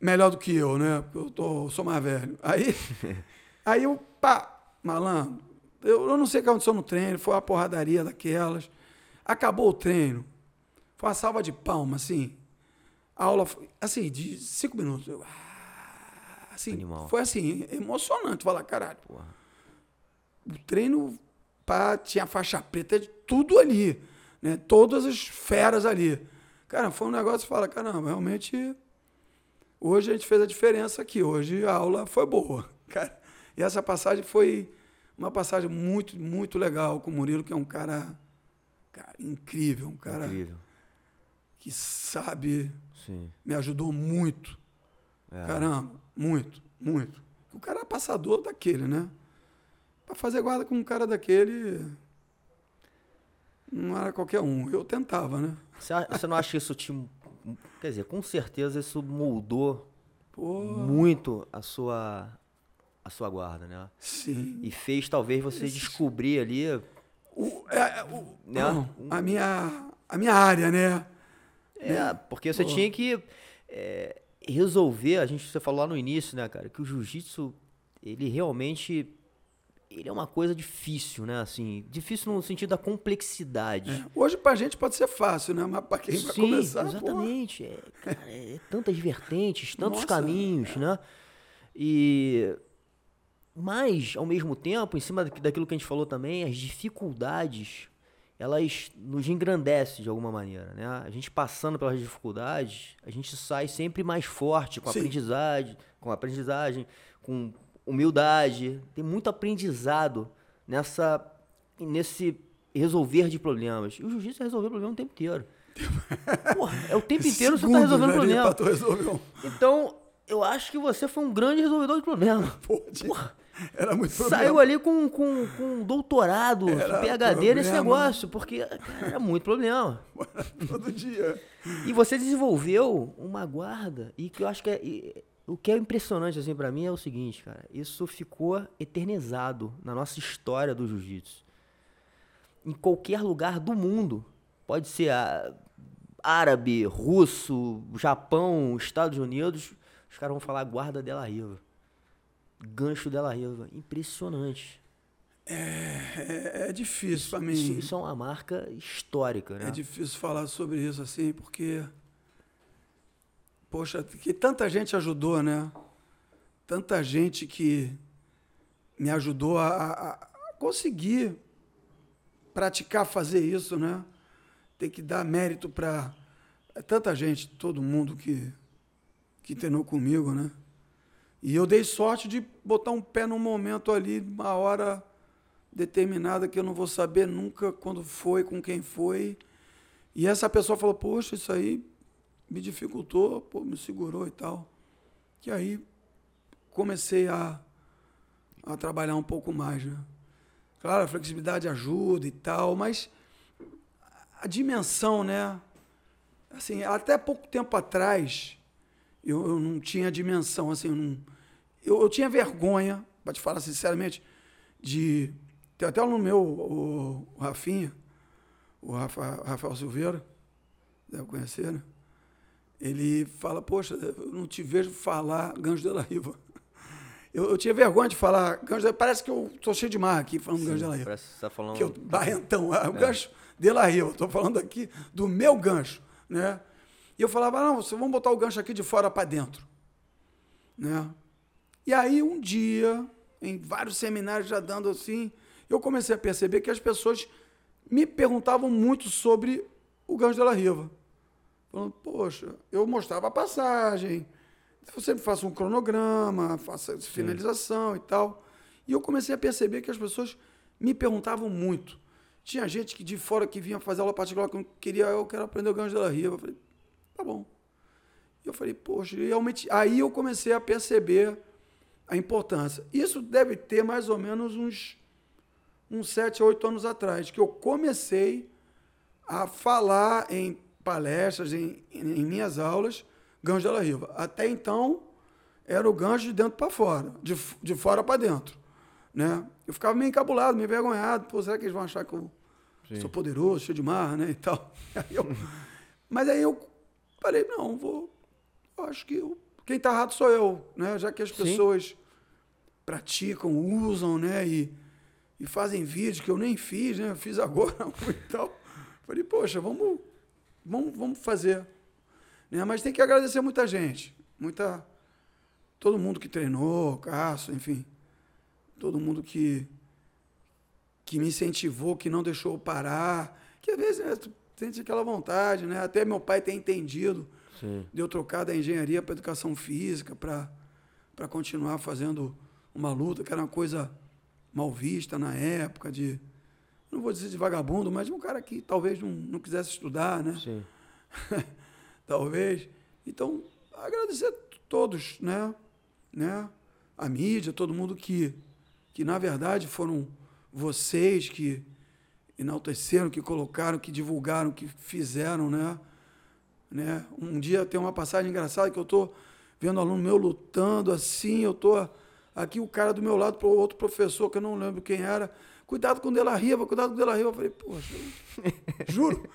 melhor do que eu, né? Porque eu tô, sou mais velho. Aí, aí eu, pá, malandro, eu, eu não sei o que aconteceu no treino, foi uma porradaria daquelas. Acabou o treino, foi uma salva de palmas, assim. A aula foi, assim, de cinco minutos. Eu, ah, assim, Animal. foi assim, emocionante. Falar, caralho, Porra. o treino pá, tinha faixa preta de tudo ali, né? Todas as feras ali. Cara, foi um negócio que fala, caramba, realmente hoje a gente fez a diferença aqui. Hoje a aula foi boa, cara. E essa passagem foi uma passagem muito, muito legal com o Murilo, que é um cara, cara incrível, um cara Incrível. que sabe, Sim. me ajudou muito. É. Caramba, muito, muito. O cara é passador daquele, né? Pra fazer guarda com um cara daquele. Não era qualquer um. Eu tentava, né? Você não acha que isso te. Quer dizer, com certeza isso moldou Pô, muito a sua, a sua guarda, né? sim. E fez talvez você descobrir ali. O, é, é, o- Né? não, a, minha, a minha área, né? É, porque você Pô. tinha que é, resolver, a gente você falou lá no início, né, cara, que o jiu-jitsu, ele realmente ele é uma coisa difícil, né? Assim, difícil no sentido da complexidade. É. Hoje pra gente pode ser fácil, né? Mas pra quem vai Sim, começar, exatamente. É, cara, é tantas vertentes, tantos Nossa, caminhos, né? E mas ao mesmo tempo, em cima daqui- daquilo que a gente falou também, as dificuldades elas nos engrandecem de alguma maneira, né? A gente passando pelas dificuldades, a gente sai sempre mais forte com a Sim. aprendizagem, com a aprendizagem, com humildade. Tem muito aprendizado nessa nesse resolver de problemas. E o jiu-jitsu é resolver problema o tempo inteiro. Porra, é o tempo inteiro você tá resolvendo né, problema. Então, eu acho que você foi um grande resolvedor de problema. De- Era muito Saiu problema. ali com, com, com um doutorado, Era PHD nesse problema. negócio, porque cara, era muito problema. Todo dia. E você desenvolveu uma guarda, e que eu acho que é, o que é impressionante assim para mim é o seguinte, cara, isso ficou eternizado na nossa história do jiu-jitsu. Em qualquer lugar do mundo, pode ser ah, árabe, russo, Japão, Estados Unidos, os caras vão falar guarda dela riva. Gancho dela riva, impressionante. É, é difícil pra Isso, mim. isso é uma marca histórica, né? É difícil falar sobre isso assim, porque. Poxa, que tanta gente ajudou, né? Tanta gente que me ajudou a, a- conseguir praticar fazer isso, né? Tem que dar mérito para tanta gente, todo mundo que, que treinou comigo, né? E eu dei sorte de botar um pé num momento ali, uma hora determinada que eu não vou saber nunca quando foi, com quem foi. E essa pessoa falou: Poxa, isso aí me dificultou, pô, me segurou e tal. Que aí comecei a, a trabalhar um pouco mais, né? Claro, a flexibilidade ajuda e tal, mas a dimensão, né? Assim, até pouco tempo atrás, eu, eu não tinha dimensão, assim, eu, não, eu, eu tinha vergonha, para te falar sinceramente, de. Tem até no meu, o, o Rafinha, o Rafa, Rafael Silveira, deve conhecer, né? Ele fala, poxa, eu não te vejo falar Ganjo de la Riva. Eu, eu tinha vergonha de falar Ganjo de Parece que eu tô cheio de marra aqui falando Ganjo de la Riva. Parece que você tá falando... Que eu, barrentão, ah, o gancho de la Riva. Estou falando aqui do meu gancho, né? E eu falava, não, vocês vão botar o gancho aqui de fora para dentro, né? E aí um dia, em vários seminários já dando assim, eu comecei a perceber que as pessoas me perguntavam muito sobre o gancho de la Riva. Falando, poxa, eu mostrava a passagem, eu sempre faço um cronograma, faço finalização e tal. E eu comecei a perceber que as pessoas me perguntavam muito. Tinha gente que de fora que vinha fazer aula particular que eu queria, eu quero aprender o gancho de la Riva. Eu falei, tá bom. E eu falei, poxa, realmente. Aí eu comecei a perceber a importância. Isso deve ter mais ou menos uns, uns sete, oito anos atrás, que eu comecei a falar em palestras, em, em minhas aulas, gancho de la Riva. Até então, era o gancho de dentro para fora, de, de fora para dentro. Né? Eu ficava meio encabulado, meio envergonhado. Pô, será que eles vão achar que eu sou poderoso, cheio de marra, né? E tal. Aí eu- mas aí eu falei, não, vou. Eu acho que eu- quem está errado sou eu, né? Já que as Sim. pessoas praticam, usam, né? E, e fazem vídeos que eu nem fiz, né? Eu fiz agora e tal. Falei, poxa, vamos, vamos, vamos fazer. Né? Mas tem que agradecer muita gente. Muita. Todo mundo que treinou, Cássio, enfim. Todo mundo que, que me incentivou, que não deixou eu parar. Que às vezes né, tu sente aquela vontade, né? Até meu pai tem entendido Sim. de eu trocar da engenharia para educação física, para continuar fazendo uma luta, que era uma coisa mal vista na época, de. Não vou dizer de vagabundo, mas um cara que talvez não, não quisesse estudar, né? Sim. talvez. Então, agradecer a todos, né? né? A mídia, todo mundo que, que, na verdade, foram vocês que enalteceram, que colocaram, que divulgaram, que fizeram, né? né? Um dia tem uma passagem engraçada que eu estou vendo um aluno meu lutando assim, eu estou aqui o cara do meu lado para o outro professor que eu não lembro quem era, cuidado com o Dela Riva, cuidado com o Dela Riva. Eu falei, poxa, juro,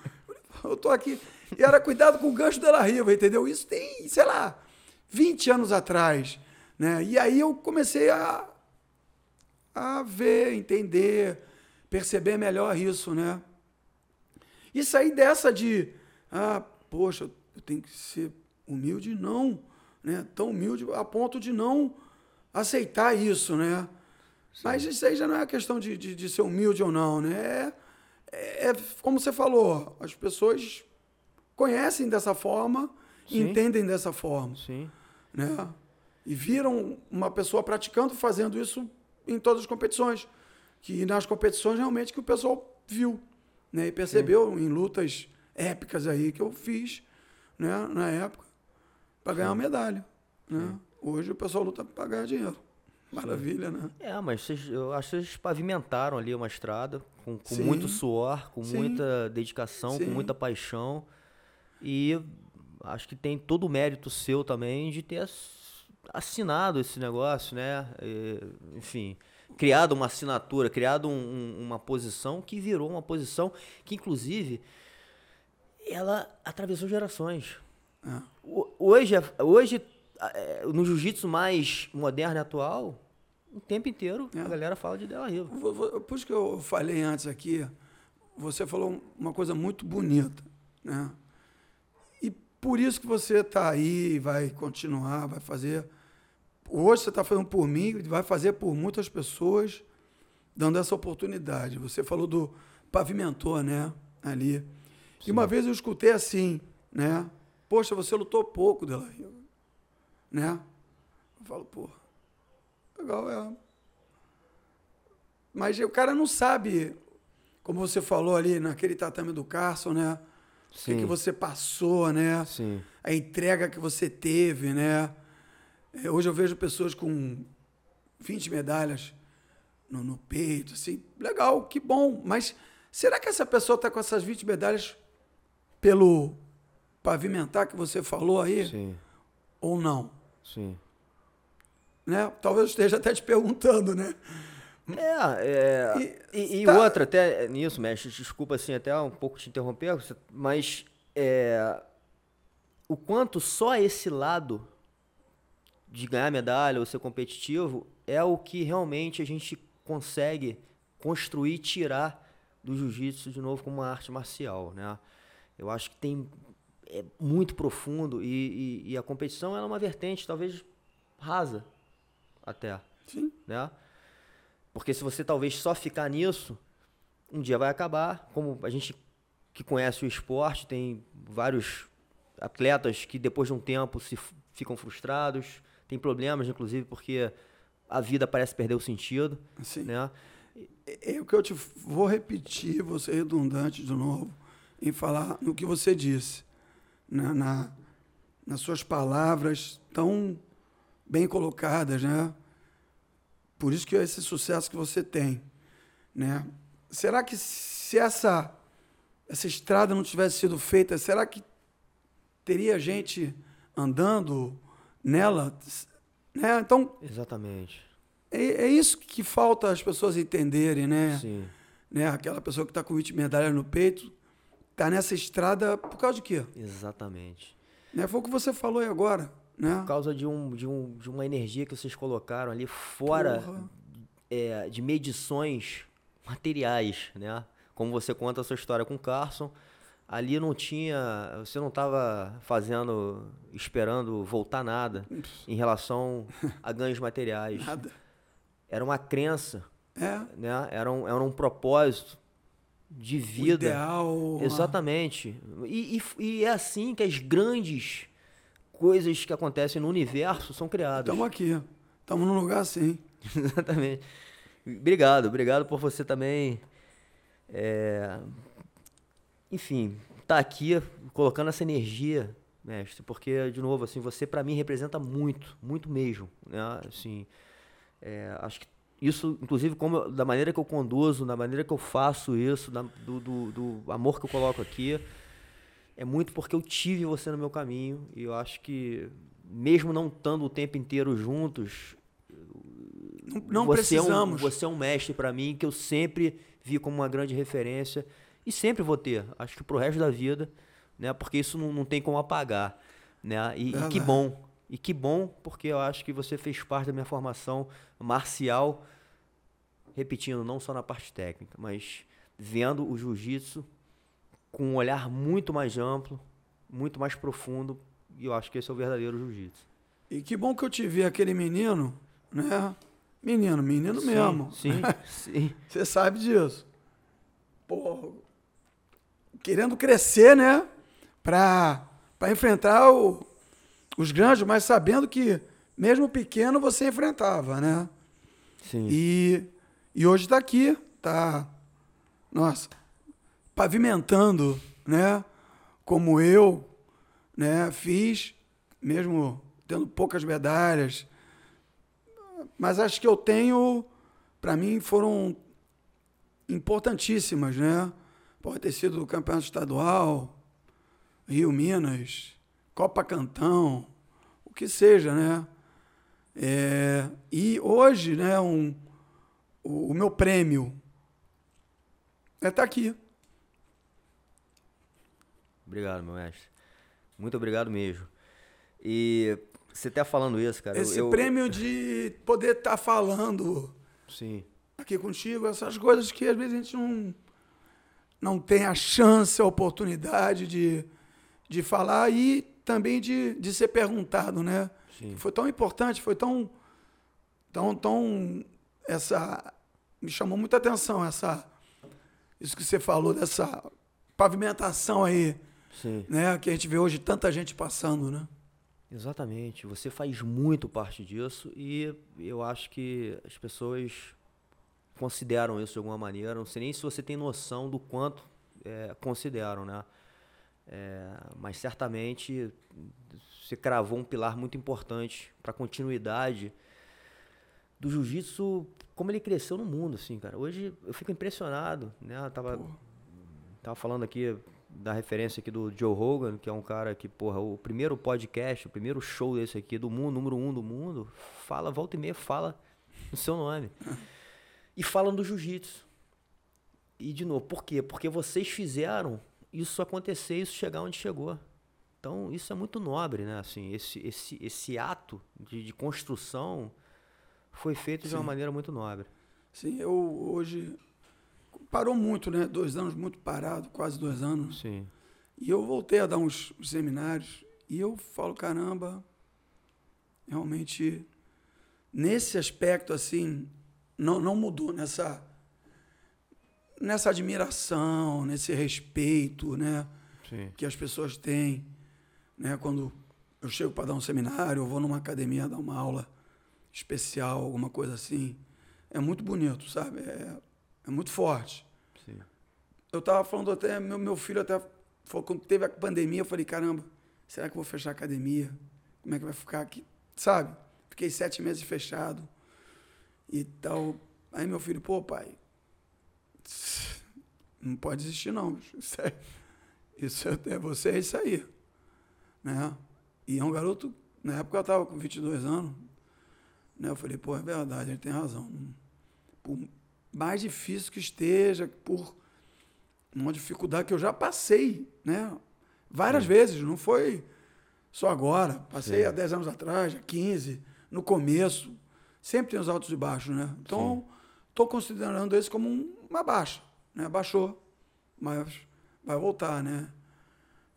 eu estou aqui. E era cuidado com o gancho Dela Riva, entendeu? Isso tem, sei lá, 20 anos atrás, né? E aí eu comecei a a ver, entender, perceber melhor isso, né? E sair dessa de, ah, poxa, eu tenho que ser humilde, não, né? Tão humilde a ponto de não aceitar isso, né? Sim. Mas isso aí já não é questão de, de, de, ser humilde ou não, né? É, é, como você falou, as pessoas conhecem dessa forma, Sim. entendem dessa forma. Sim. Né? E viram uma pessoa praticando, fazendo isso em todas as competições. Que nas competições realmente que o pessoal viu. Né? E percebeu Sim. em lutas épicas aí que eu fiz né? na época para ganhar uma medalha. Né? Hoje o pessoal luta para ganhar dinheiro. Maravilha, né? É, mas vocês, eu acho que vocês pavimentaram ali uma estrada com, com muito suor, com Sim. muita dedicação, Sim. com muita paixão. E acho que tem todo o mérito seu também de ter assinado esse negócio, né? E, enfim, criado uma assinatura, criado um, um, uma posição que virou uma posição que, inclusive, ela atravessou gerações. É. Hoje, hoje é, no jiu-jitsu mais moderno e atual, o tempo inteiro é. a galera fala de Della Riva. Por isso que eu falei antes aqui, você falou uma coisa muito bonita, né? E por isso que você está aí, vai continuar, vai fazer. Hoje você está fazendo por mim, vai fazer por muitas pessoas, dando essa oportunidade. Você falou do pavimentor, né? Ali. Sim. E uma vez eu escutei assim, né? Poxa, você lutou pouco, Della Riva né? Eu falo, pô, legal, é. Mas o cara não sabe, como você falou ali naquele tatame do Carson, né? O que, que, você passou, né? Sim. A entrega que você teve, né? É, hoje eu vejo pessoas com 20 medalhas no, no peito, assim, legal, que bom. Mas será que essa pessoa está com essas 20 medalhas pelo pavimentar que você falou aí? Sim. Ou não? Sim. Né? Talvez esteja até te perguntando, né? É, é e, e, tá... outra, até nisso, mestre, desculpa assim, até um pouco te interromper, mas é, o quanto só esse lado de ganhar medalha ou ser competitivo é o que realmente a gente consegue construir, tirar do jiu-jitsu de novo como uma arte marcial, né? Eu acho que tem é muito profundo e, e, e, a competição é uma vertente talvez rasa até. Sim. Né? Porque se você talvez só ficar nisso, um dia vai acabar. Como a gente que conhece o esporte, tem vários atletas que depois de um tempo se ficam frustrados, tem problemas, inclusive, porque a vida parece perder o sentido. Sim. Né? É, o que eu te vou repetir, vou ser redundante de novo, em falar no que você disse na, na, nas suas palavras tão bem colocadas, né? Por isso que é esse sucesso que você tem, né? Será que se essa essa estrada não tivesse sido feita, será que teria gente andando nela, né? Então, exatamente. É, é isso que falta as pessoas entenderem, né? Sim. Né? Aquela pessoa que está com 20 medalhas no peito, tá nessa estrada por causa de quê? Exatamente. Né? Foi o que você falou aí agora. Né? Por causa de, um, de, um, de uma energia que vocês colocaram ali fora é, de medições materiais, né? Como você conta a sua história com o Carson, ali não tinha, você não estava fazendo, esperando voltar nada em relação a ganhos materiais. Nada. Era uma crença, é. né? Era um, era um propósito de vida. O ideal. Exatamente. E, e, e, é assim que as grandes coisas que acontecem no universo são criadas. Estamos aqui. Estamos num lugar assim. Exatamente. Obrigado, obrigado por você também. É... Enfim, tá aqui colocando essa energia, mestre, porque de novo assim você para mim representa muito, muito mesmo, né? Assim, é, acho que isso, inclusive, como da maneira que eu conduzo, da maneira que eu faço isso, da, do, do, do, amor que eu coloco aqui, é muito porque eu tive você no meu caminho e eu acho que, mesmo não estando o tempo inteiro juntos, não, você precisamos. É um, você é um mestre para mim que eu sempre vi como uma grande referência e sempre vou ter, acho que pro resto da vida, né? Porque isso não, não tem como apagar, né? E, e que bom, e que bom, porque eu acho que você fez parte da minha formação marcial repetindo, não só na parte técnica, mas vendo o jiu-jitsu com um olhar muito mais amplo, muito mais profundo, e eu acho que esse é o verdadeiro jiu-jitsu. E que bom que eu te vi aquele menino, né? Menino, menino sim, mesmo. Sim, sim. Você sabe disso. Pô, querendo crescer, né? Pra, pra enfrentar o, os grandes, mas sabendo que mesmo pequeno você enfrentava, né? Sim. E, e hoje está aqui, tá, nossa, pavimentando, né? Como eu, né? Fiz, mesmo tendo poucas medalhas, mas acho que eu tenho, para mim, foram importantíssimas, né? Pode ter sido o campeonato estadual, Rio Minas, Copa Cantão, o que seja, né? É, e hoje, né, um, o, o meu prêmio é estar tá aqui. Obrigado, meu mestre. Muito obrigado mesmo. E você tá falando isso, cara. Esse eu, prêmio de poder estar tá falando sim. aqui contigo, essas coisas que às vezes a gente não, não tem a chance, a oportunidade de, de falar e também de, de ser perguntado, né? Sim. Foi tão importante, foi tão, tão, tão essa me chamou muita atenção essa isso que você falou dessa pavimentação aí, Sim. né? Que a gente vê hoje tanta gente passando, né? Exatamente. Você faz muito parte disso e eu acho que as pessoas consideram isso de alguma maneira. Não sei nem se você tem noção do quanto é, consideram, né? É, mas certamente você cravou um pilar muito importante para a continuidade do jiu-jitsu, como ele cresceu no mundo, assim, cara. Hoje eu fico impressionado, né? Eu tava, tava falando aqui da referência aqui do Joe Rogan, que é um cara que, porra, o primeiro podcast, o primeiro show desse aqui do mundo, número um do mundo, fala, volta e meia, fala o seu nome. E falam do jiu-jitsu. E de novo, por quê? Porque vocês fizeram isso acontecer, isso chegar onde chegou. Então, isso é muito nobre, né? Assim, esse, esse, esse ato de, de construção foi feito Sim. de uma maneira muito nobre. Sim, eu hoje parou muito, né? Dois anos muito parado, quase dois anos. Sim. E eu voltei a dar uns seminários e eu falo, caramba, realmente nesse aspecto assim não, não mudou nessa nessa admiração, nesse respeito, né? Sim. Que as pessoas têm, né? Quando eu chego para dar um seminário, eu vou numa academia dar uma aula especial, alguma coisa assim, é muito bonito, sabe? É, é muito forte. Sim. Eu estava falando até, meu, meu filho até falou, quando teve a pandemia, eu falei, caramba, será que eu vou fechar a academia? Como é que vai ficar aqui? Sabe? Fiquei sete meses fechado e tal. Aí meu filho, pô, pai, não pode desistir não. Isso é, isso é, é você, é isso aí. Né? E é um garoto, na época eu estava com 22 anos, né? eu falei, pô, é verdade, ele tem razão. Por mais difícil que esteja, por uma dificuldade que eu já passei, né? Várias vezes, não foi só agora. Passei Sim. há 10 anos atrás, há 15, no começo. Sempre tem os altos e baixos, né? Então, estou considerando esse como um, uma baixa, né? Baixou, mas vai voltar, né?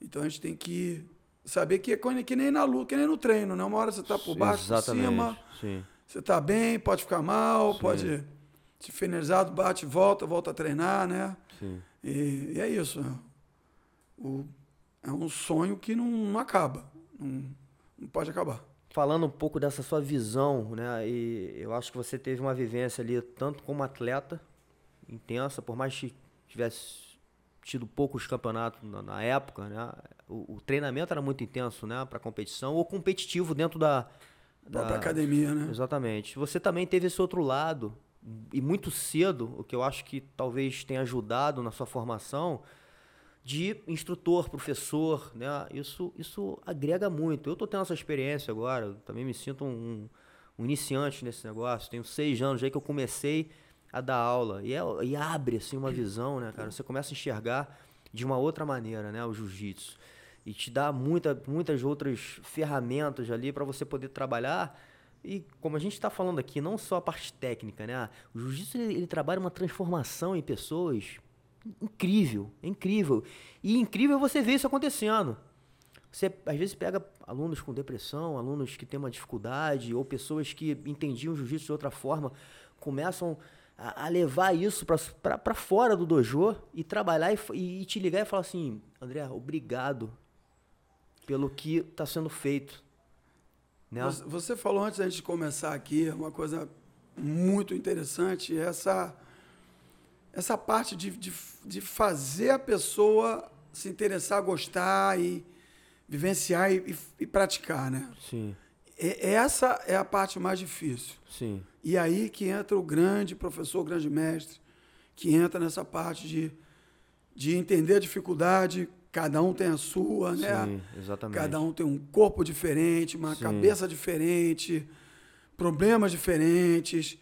Então a gente tem que saber que é que nem na luta, que nem no treino, né? Uma hora você está por baixo, por cima, Sim. você está bem, pode ficar mal, pode se finalizado, bate, volta, volta a treinar, né? Sim. E, e é isso. O, é um sonho que não, não acaba, não, não pode acabar falando um pouco dessa sua visão, né? E eu acho que você teve uma vivência ali tanto como atleta intensa, por mais que tivesse tido poucos campeonatos na, na época, né? O, o, treinamento era muito intenso, né? Para competição ou competitivo dentro da, da própria academia, né? Exatamente. Você também teve esse outro lado e muito cedo, o que eu acho que talvez tenha ajudado na sua formação de instrutor, professor, né? Isso, isso agrega muito. Eu estou tendo essa experiência agora, também me sinto um, um, iniciante nesse negócio. Tenho seis anos já que eu comecei a dar aula e, é, e abre assim uma visão, né, cara? Você começa a enxergar de uma outra maneira, né, o jiu-jitsu e te dá muita, muitas outras ferramentas ali para você poder trabalhar E como a gente está falando aqui, não só a parte técnica, né? O jiu-jitsu ele, ele, trabalha uma transformação em pessoas incrível, incrível. E incrível você ver isso acontecendo. Você às vezes pega alunos com depressão, alunos que têm uma dificuldade, ou pessoas que entendiam o jiu-jitsu de outra forma, começam a, a levar isso para fora do dojo e trabalhar e, e te ligar e falar assim: André, obrigado pelo que está sendo feito. Né? Você falou antes da gente começar aqui uma coisa muito interessante, essa, essa parte de, de, de fazer a pessoa se interessar, gostar e vivenciar e, e, e praticar, né? Sim. E, essa é a parte mais difícil. Sim. E aí que entra o grande professor, o grande mestre, que entra nessa parte de, de entender a dificuldade, cada um tem a sua, né? Sim, exatamente. Cada um tem um corpo diferente, uma Sim. cabeça diferente, problemas diferentes.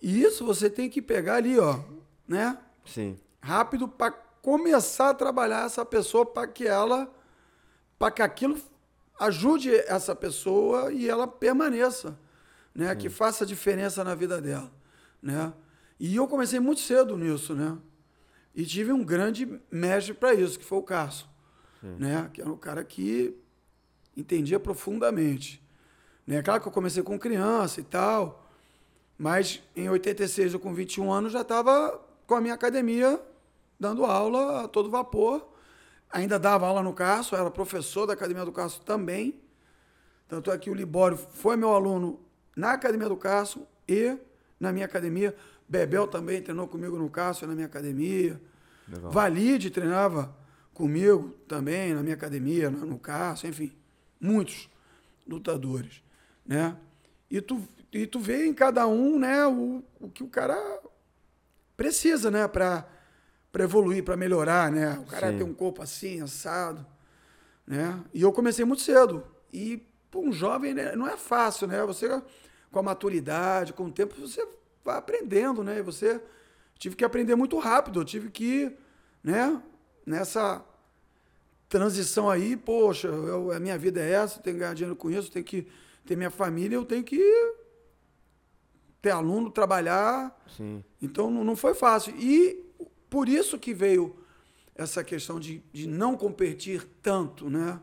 E isso você tem que pegar ali, ó, né? Sim. Rápido para começar a trabalhar essa pessoa para que ela para que aquilo ajude essa pessoa e ela permaneça, né? Sim. Que faça diferença na vida dela, né? E eu comecei muito cedo nisso, né? E tive um grande mestre para isso, que foi o Carson, né? Que era um cara que entendia profundamente. Né? Claro que eu comecei com criança e tal, mas em 86, eu com 21 anos, já estava com a minha academia dando aula a todo vapor Ainda dava aula no Carso, era professor da Academia do Carso também. Tanto é que o Libório foi meu aluno na Academia do Carso e na minha academia. Bebel também treinou comigo no e na minha academia. Legal. Valide treinava comigo também na minha academia, no Carso, enfim. Muitos lutadores, né? E tu, e tu vê em cada um, né, o, o que o cara precisa, né, para para evoluir, para melhorar, né? O cara Sim. tem um corpo assim, assado, né? E eu comecei muito cedo. E para um jovem né, não é fácil, né? Você com a maturidade, com o tempo, você vai aprendendo, né? E você tive que aprender muito rápido, eu tive que, né, nessa transição aí, poxa, eu, a minha vida é essa, eu tenho que ganhar dinheiro com isso, eu tenho que ter minha família, eu tenho que ter aluno, trabalhar. Sim. Então não, não foi fácil. E por isso que veio essa questão de, de não competir tanto, né?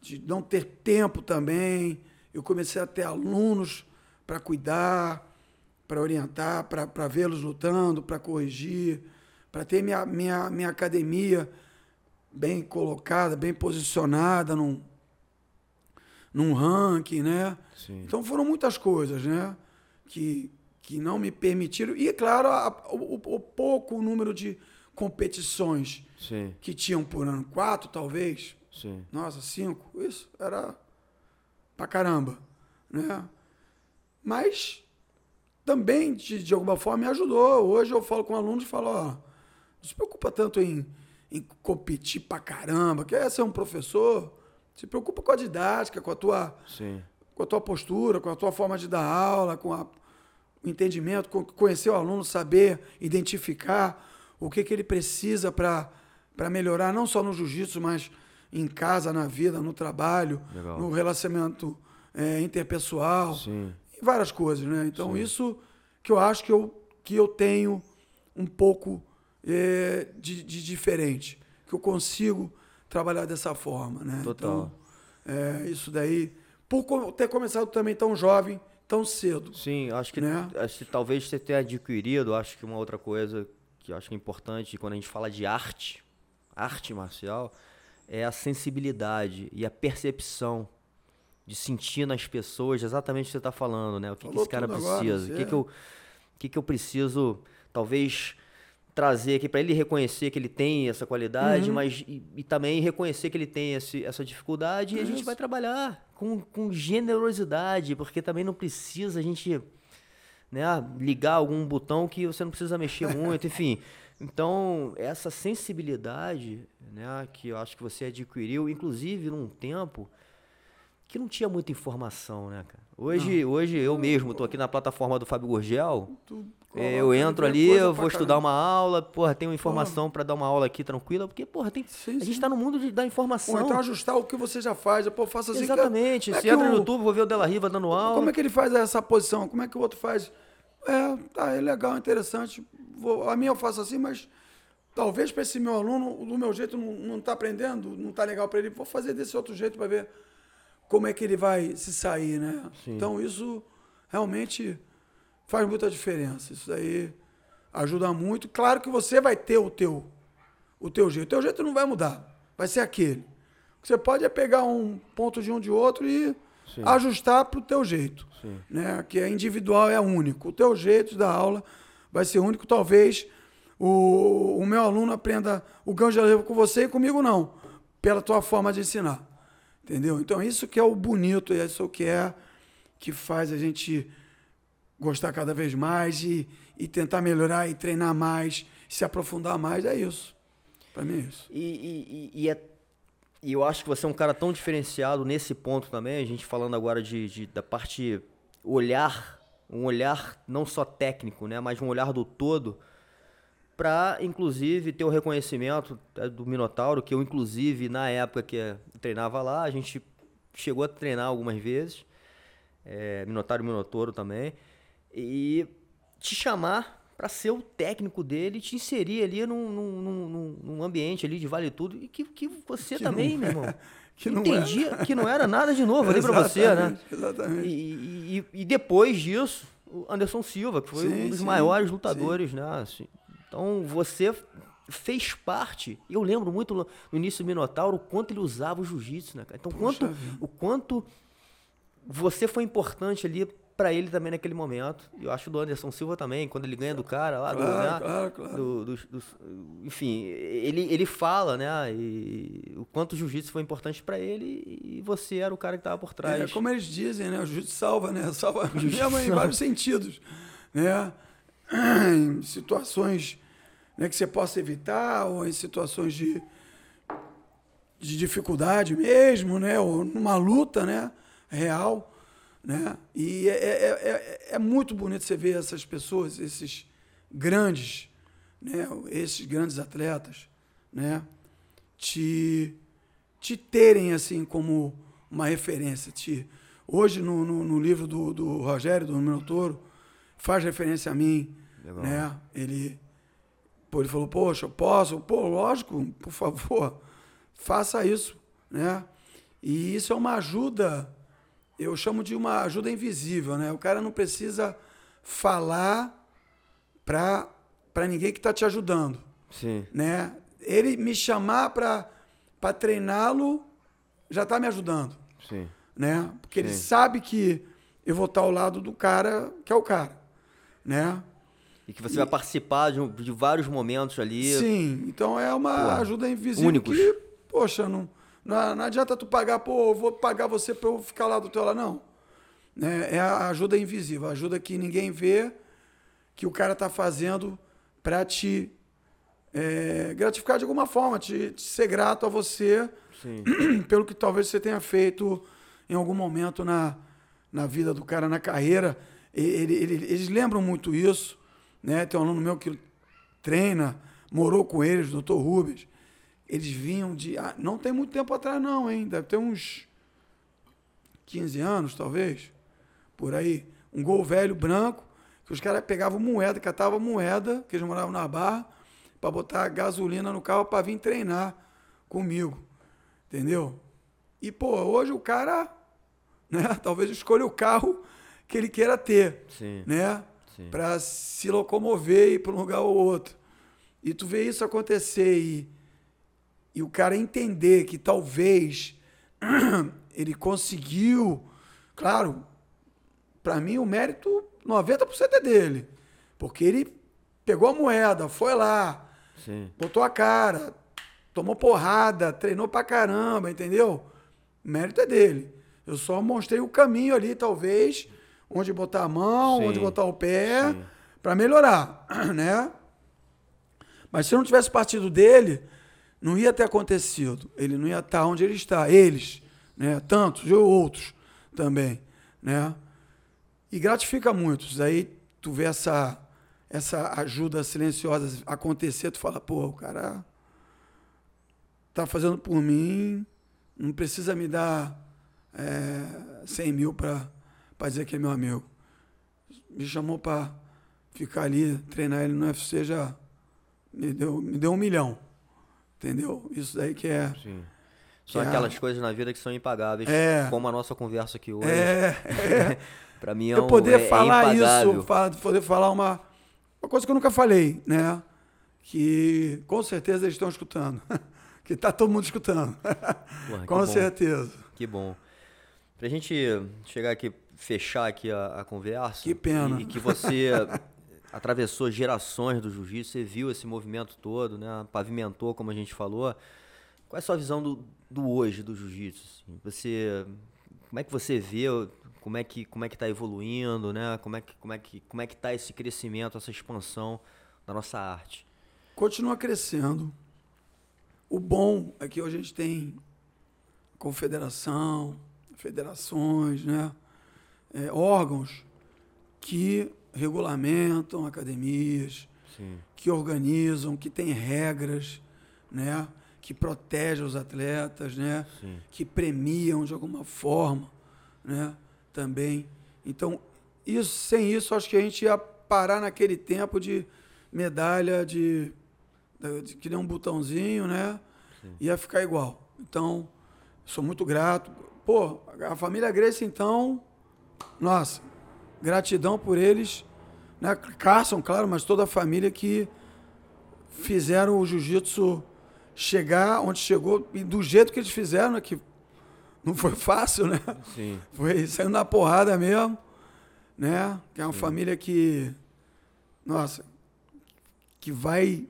De não ter tempo também. Eu comecei a ter alunos para cuidar, para orientar, para vê-los lutando, para corrigir, para ter minha, minha, minha academia bem colocada, bem posicionada num, num ranking, né? Sim. Então foram muitas coisas, né? Que, que não me permitiram. E, claro, a, o, o, pouco número de competições Sim. que tinham por ano. Quatro, talvez. Sim. Nossa, cinco. Isso era pra caramba. Né? Mas também, de, de alguma forma, me ajudou. Hoje eu falo com alunos e falo, ó, não se preocupa tanto em, em competir pra caramba. Quer ser um professor? Se preocupa com a didática, com a tua... Sim. Com a tua postura, com a tua forma de dar aula, com a o entendimento, conhecer o aluno, saber identificar o que, que ele precisa para melhorar, não só no jiu-jitsu, mas em casa, na vida, no trabalho, Legal. no relacionamento é, interpessoal, Sim. Várias coisas. Né? Então, Sim. isso que eu acho que eu, que eu tenho um pouco é, de, de, diferente, que eu consigo trabalhar dessa forma. Né? Total. Então, é, isso daí, por ter começado também tão jovem, tão cedo. Sim, acho que, né? acho que talvez você tenha adquirido, acho que uma outra coisa que acho que é importante quando a gente fala de arte, arte marcial, é a sensibilidade e a percepção de sentir nas pessoas exatamente o que você está falando, né? O que, que esse cara precisa, o que, que, eu, que, que eu preciso, talvez trazer aqui para ele reconhecer que ele tem essa qualidade, uhum. mas e, e, também reconhecer que ele tem esse, essa dificuldade é e a gente vai trabalhar com, com generosidade, porque também não precisa a gente né, ligar algum botão que você não precisa mexer muito, enfim. Então, essa sensibilidade né, que eu acho que você adquiriu, inclusive num tempo que não tinha muita informação, né, cara? Hoje, hoje eu mesmo tô aqui na plataforma do Fábio Gurgel. Tu é, eu entro ali, eu vou estudar caramba. uma aula, porra, tenho informação pra dar uma aula aqui tranquila, porque, porra, tem, Sim, a gente sim. tá no mundo de, da informação. Ou então ajustar o que você já faz. Pô, faça assim. que- Exatamente. como é Se que entra no YouTube, vou ver o Della Riva dando aula. Como é que ele faz essa posição? Como é que o outro faz? É, tá, é legal, interessante. Vou- a minha eu faço assim, mas talvez para esse meu aluno, do meu jeito, não, não tá aprendendo, não tá legal para ele. Vou fazer desse outro jeito para ver como é que ele vai se sair, né? Sim. Então isso realmente faz muita diferença. Isso aí ajuda muito. Claro que você vai ter o teu, o teu jeito. O teu jeito não vai mudar. Vai ser aquele. O que você pode é pegar um ponto de um de outro e Sim. ajustar para o teu jeito. Sim. Né? Que é individual, é único. O teu jeito da aula vai ser único. Talvez o, o meu aluno aprenda o gancho de com você e comigo não. Pela tua forma de ensinar. Entendeu? Então isso que é o bonito, é isso que é que faz a gente gostar cada vez mais e, e tentar melhorar e treinar mais, se aprofundar mais, é isso. Para mim é isso. E, e- e- é- e eu acho que você é um cara tão diferenciado nesse ponto também, a gente falando agora de, de- da parte olhar, um olhar não só técnico, né, mas um olhar do todo, para inclusive ter o reconhecimento eh, do Minotauro, que eu inclusive na época que eu treinava lá, a gente chegou a treinar algumas vezes, é, Minotauro e Minotouro também, e te chamar para ser o técnico dele, te inserir ali num, num, num- num- ambiente ali de vale tudo, e que, que você Que também, não meu é- irmão, que não entendia que não era nada de novo ali para você, né? Exatamente. E, e- e depois disso, o Anderson Silva, que foi Sim, um dos sim, maiores sim. lutadores, né? assim. Então você fez parte. Eu lembro muito no início do Minotauro o quanto ele usava o jiu-jitsu, né, cara? Então, quanto, vida. o quanto você foi importante ali pra ele também naquele momento. E eu acho do Anderson Silva também, quando ele ganha do cara lá, do, Claro, né? claro, claro. do- dos- dos- enfim, ele, ele fala, né? E o quanto o jiu-jitsu foi importante pra ele e você era o cara que tava por trás. É, como eles dizem, né? O jiu-jitsu salva, né? Salva mesmo em vários sentidos, né? Em situações né, que você possa evitar ou em situações de, de dificuldade mesmo, né? Ou numa luta, né? Real, né? E é, é, é, é muito bonito você ver essas pessoas, esses grandes, né? Esses grandes atletas, né? Te te terem assim como uma referência. Te, hoje, no, no, no livro do, do Rogério, do Minotouro, faz referência a mim. Legal. Né? Ele, pô, ele falou, poxa, eu posso? Pô, lógico, por favor, faça isso. Né? E isso é uma ajuda, eu chamo de uma ajuda invisível. Né? O cara não precisa falar para ninguém que está te ajudando Sim. né? Ele me chamar para treiná-lo já está me ajudando, Sim. né? Porque ele Sim. sabe que eu vou estar ao lado do cara que é o cara, né? E que você vai participar de, um- de vários momentos ali. Sim, então é uma ajuda invisível únicos. que, poxa, não, não, não adianta tu pagar, pô, eu vou pagar você para eu ficar lá do teu lado, não. Né? É a ajuda invisível, a ajuda que ninguém vê, que o cara tá fazendo para te é, gratificar de alguma forma, te, te ser grato a você Sim. pelo que talvez você tenha feito em algum momento na, na vida do cara, na carreira. E- ele- ele- eles lembram muito isso. Né? Tem um aluno meu que treina, morou com eles, o doutor Rubens. Eles vinham de. ah, não tem muito tempo atrás, não, hein? Deve ter uns 15 anos, talvez. Por aí. Um gol velho branco, que os caras pegavam moeda, catavam moeda, que eles moravam na barra, para botar gasolina no carro para vir treinar comigo. Entendeu? E, pô, hoje o cara, né, talvez escolha o carro que ele queira ter, Sim. né? Para se locomover e ir para um lugar ou outro. E tu vê isso acontecer e, e o cara entender que talvez ele conseguiu, claro, para mim o mérito 90% é dele, porque ele pegou a moeda, foi lá, Sim. botou a cara, tomou porrada, treinou pra caramba, entendeu? O mérito é dele. Eu só mostrei o caminho ali, talvez, onde botar a mão, Sim, onde botar o pé, pra melhorar, né? Mas se não tivesse partido dele, não ia ter acontecido. Ele não ia estar onde ele está. Eles, né? Tantos e outros também, né? E gratifica muito. Aí tu vê essa essa ajuda silenciosa acontecer, tu fala, pô, o cara tá fazendo por mim, não precisa me dar é, 100 mil para dizer que é meu amigo. Me chamou para ficar ali, treinar ele no UFC, já me deu, me deu um milhão. Entendeu? Isso daí que é. Sim. São aquelas coisas na vida que são impagáveis, é, como a nossa conversa aqui hoje. É, é. para mim é um, Eu poder é, falar é isso, poder falar uma, uma coisa que eu nunca falei, né? Que com certeza eles estão escutando. que tá todo mundo escutando. Porra, com certeza. Que bom. Pra gente chegar aqui, fechar aqui a, a conversa. Que pena. E, e que você atravessou gerações do jiu-jitsu, você viu esse movimento todo, né? Pavimentou, como a gente falou. Qual é a sua visão do, do hoje do jiu-jitsu? Assim? Você, como é que você vê? Como é que como é que está evoluindo, né? Como é que como é que como é que está esse crescimento, essa expansão da nossa arte? Continua crescendo. O bom é que hoje a gente tem confederação, federações, né? É, órgãos que regulamentam academias, Sim. que organizam, que têm regras, né? que protegem os atletas, né? Sim. que premiam de alguma forma né? também. Então, isso, sem isso, acho que a gente ia parar naquele tempo de medalha de, de, de que nem um botãozinho, né? Sim. Ia ficar igual. Então, sou muito grato. Pô, a família Grace, então, nossa, gratidão por eles. Né? Carson, claro, mas toda a família que fizeram o jiu-jitsu chegar onde chegou e do jeito que eles fizeram, né? que não foi fácil, né? Sim. Foi saindo na porrada mesmo, né? Que é uma Sim. família que, nossa, que vai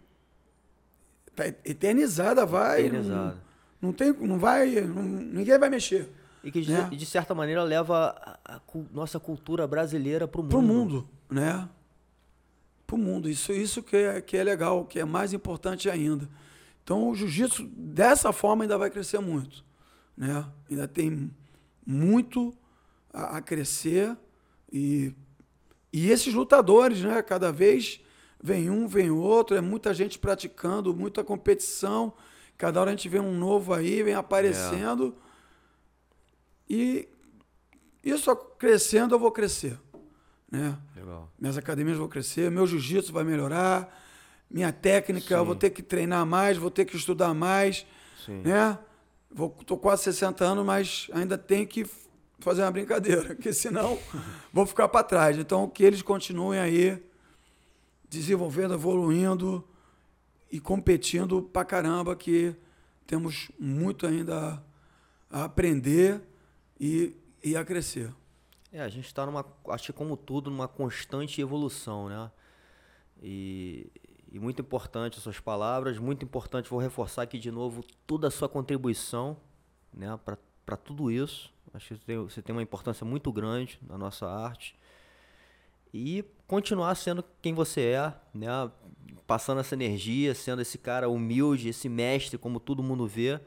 tá eternizada, vai. Eternizada. Não, não tem, não vai, não, ninguém vai mexer. E que de, né? de certa maneira leva a, a, a nossa cultura brasileira para o mundo. Para o mundo, né? Para o mundo. Isso, isso que, é, que é legal, que é mais importante ainda. Então o jiu-jitsu dessa forma ainda vai crescer muito, né? Ainda tem muito a, a crescer e e esses lutadores, né? Cada vez vem um, vem outro, é muita gente praticando, muita competição. Cada hora a gente vê um novo aí, vem aparecendo. É. E isso crescendo, eu vou crescer. Né? Legal. Minhas academias vão crescer, meu jiu-jitsu vai melhorar, minha técnica, Sim. eu vou ter que treinar mais, vou ter que estudar mais. Sim. Né? Vou, tô quase 60 anos, mas ainda tenho que fazer uma brincadeira, porque senão vou ficar para trás. Então, que eles continuem aí desenvolvendo, evoluindo e competindo pra caramba, que temos muito ainda a aprender e, a crescer. É, a gente está numa, acho que como tudo, numa constante evolução, né? E, e muito importante as suas palavras, muito importante, vou reforçar aqui de novo toda a sua contribuição, né, para tudo isso. Acho que você tem, você tem uma importância muito grande na nossa arte. E continuar sendo quem você é, né, passando essa energia, sendo esse cara humilde, esse mestre, como todo mundo vê.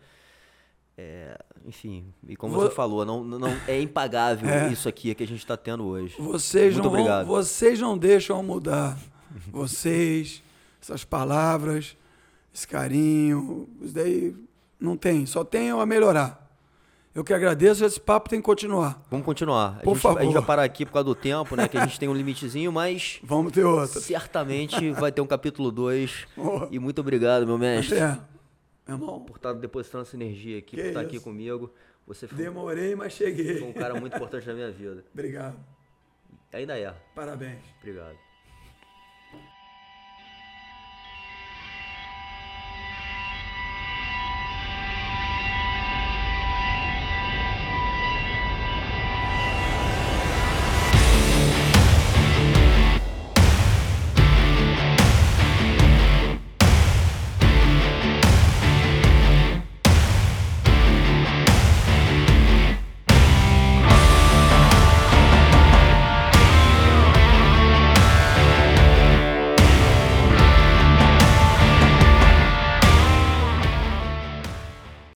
É, enfim, e como Vou... você falou, não, não é impagável é. isso aqui que a gente está tendo hoje. Vocês Muito não obrigado. Vão, vocês não deixam mudar. Vocês, essas palavras, esse carinho, isso daí não tem, só tem a melhorar. Eu que agradeço, esse papo tem que continuar. Vamos continuar. Por a gente, favor. A gente vai parar aqui por causa do tempo, né? Que a gente tem um limitezinho, mas. Vamos ter outro. Certamente vai ter um capítulo 2. Oh. E muito obrigado, meu mestre. É. Meu irmão. Por estar depositando essa energia aqui, por estar isso? aqui comigo. Você foi, Demorei, mas cheguei. Foi um cara muito importante na minha vida. Obrigado. Ainda é. Parabéns. Obrigado.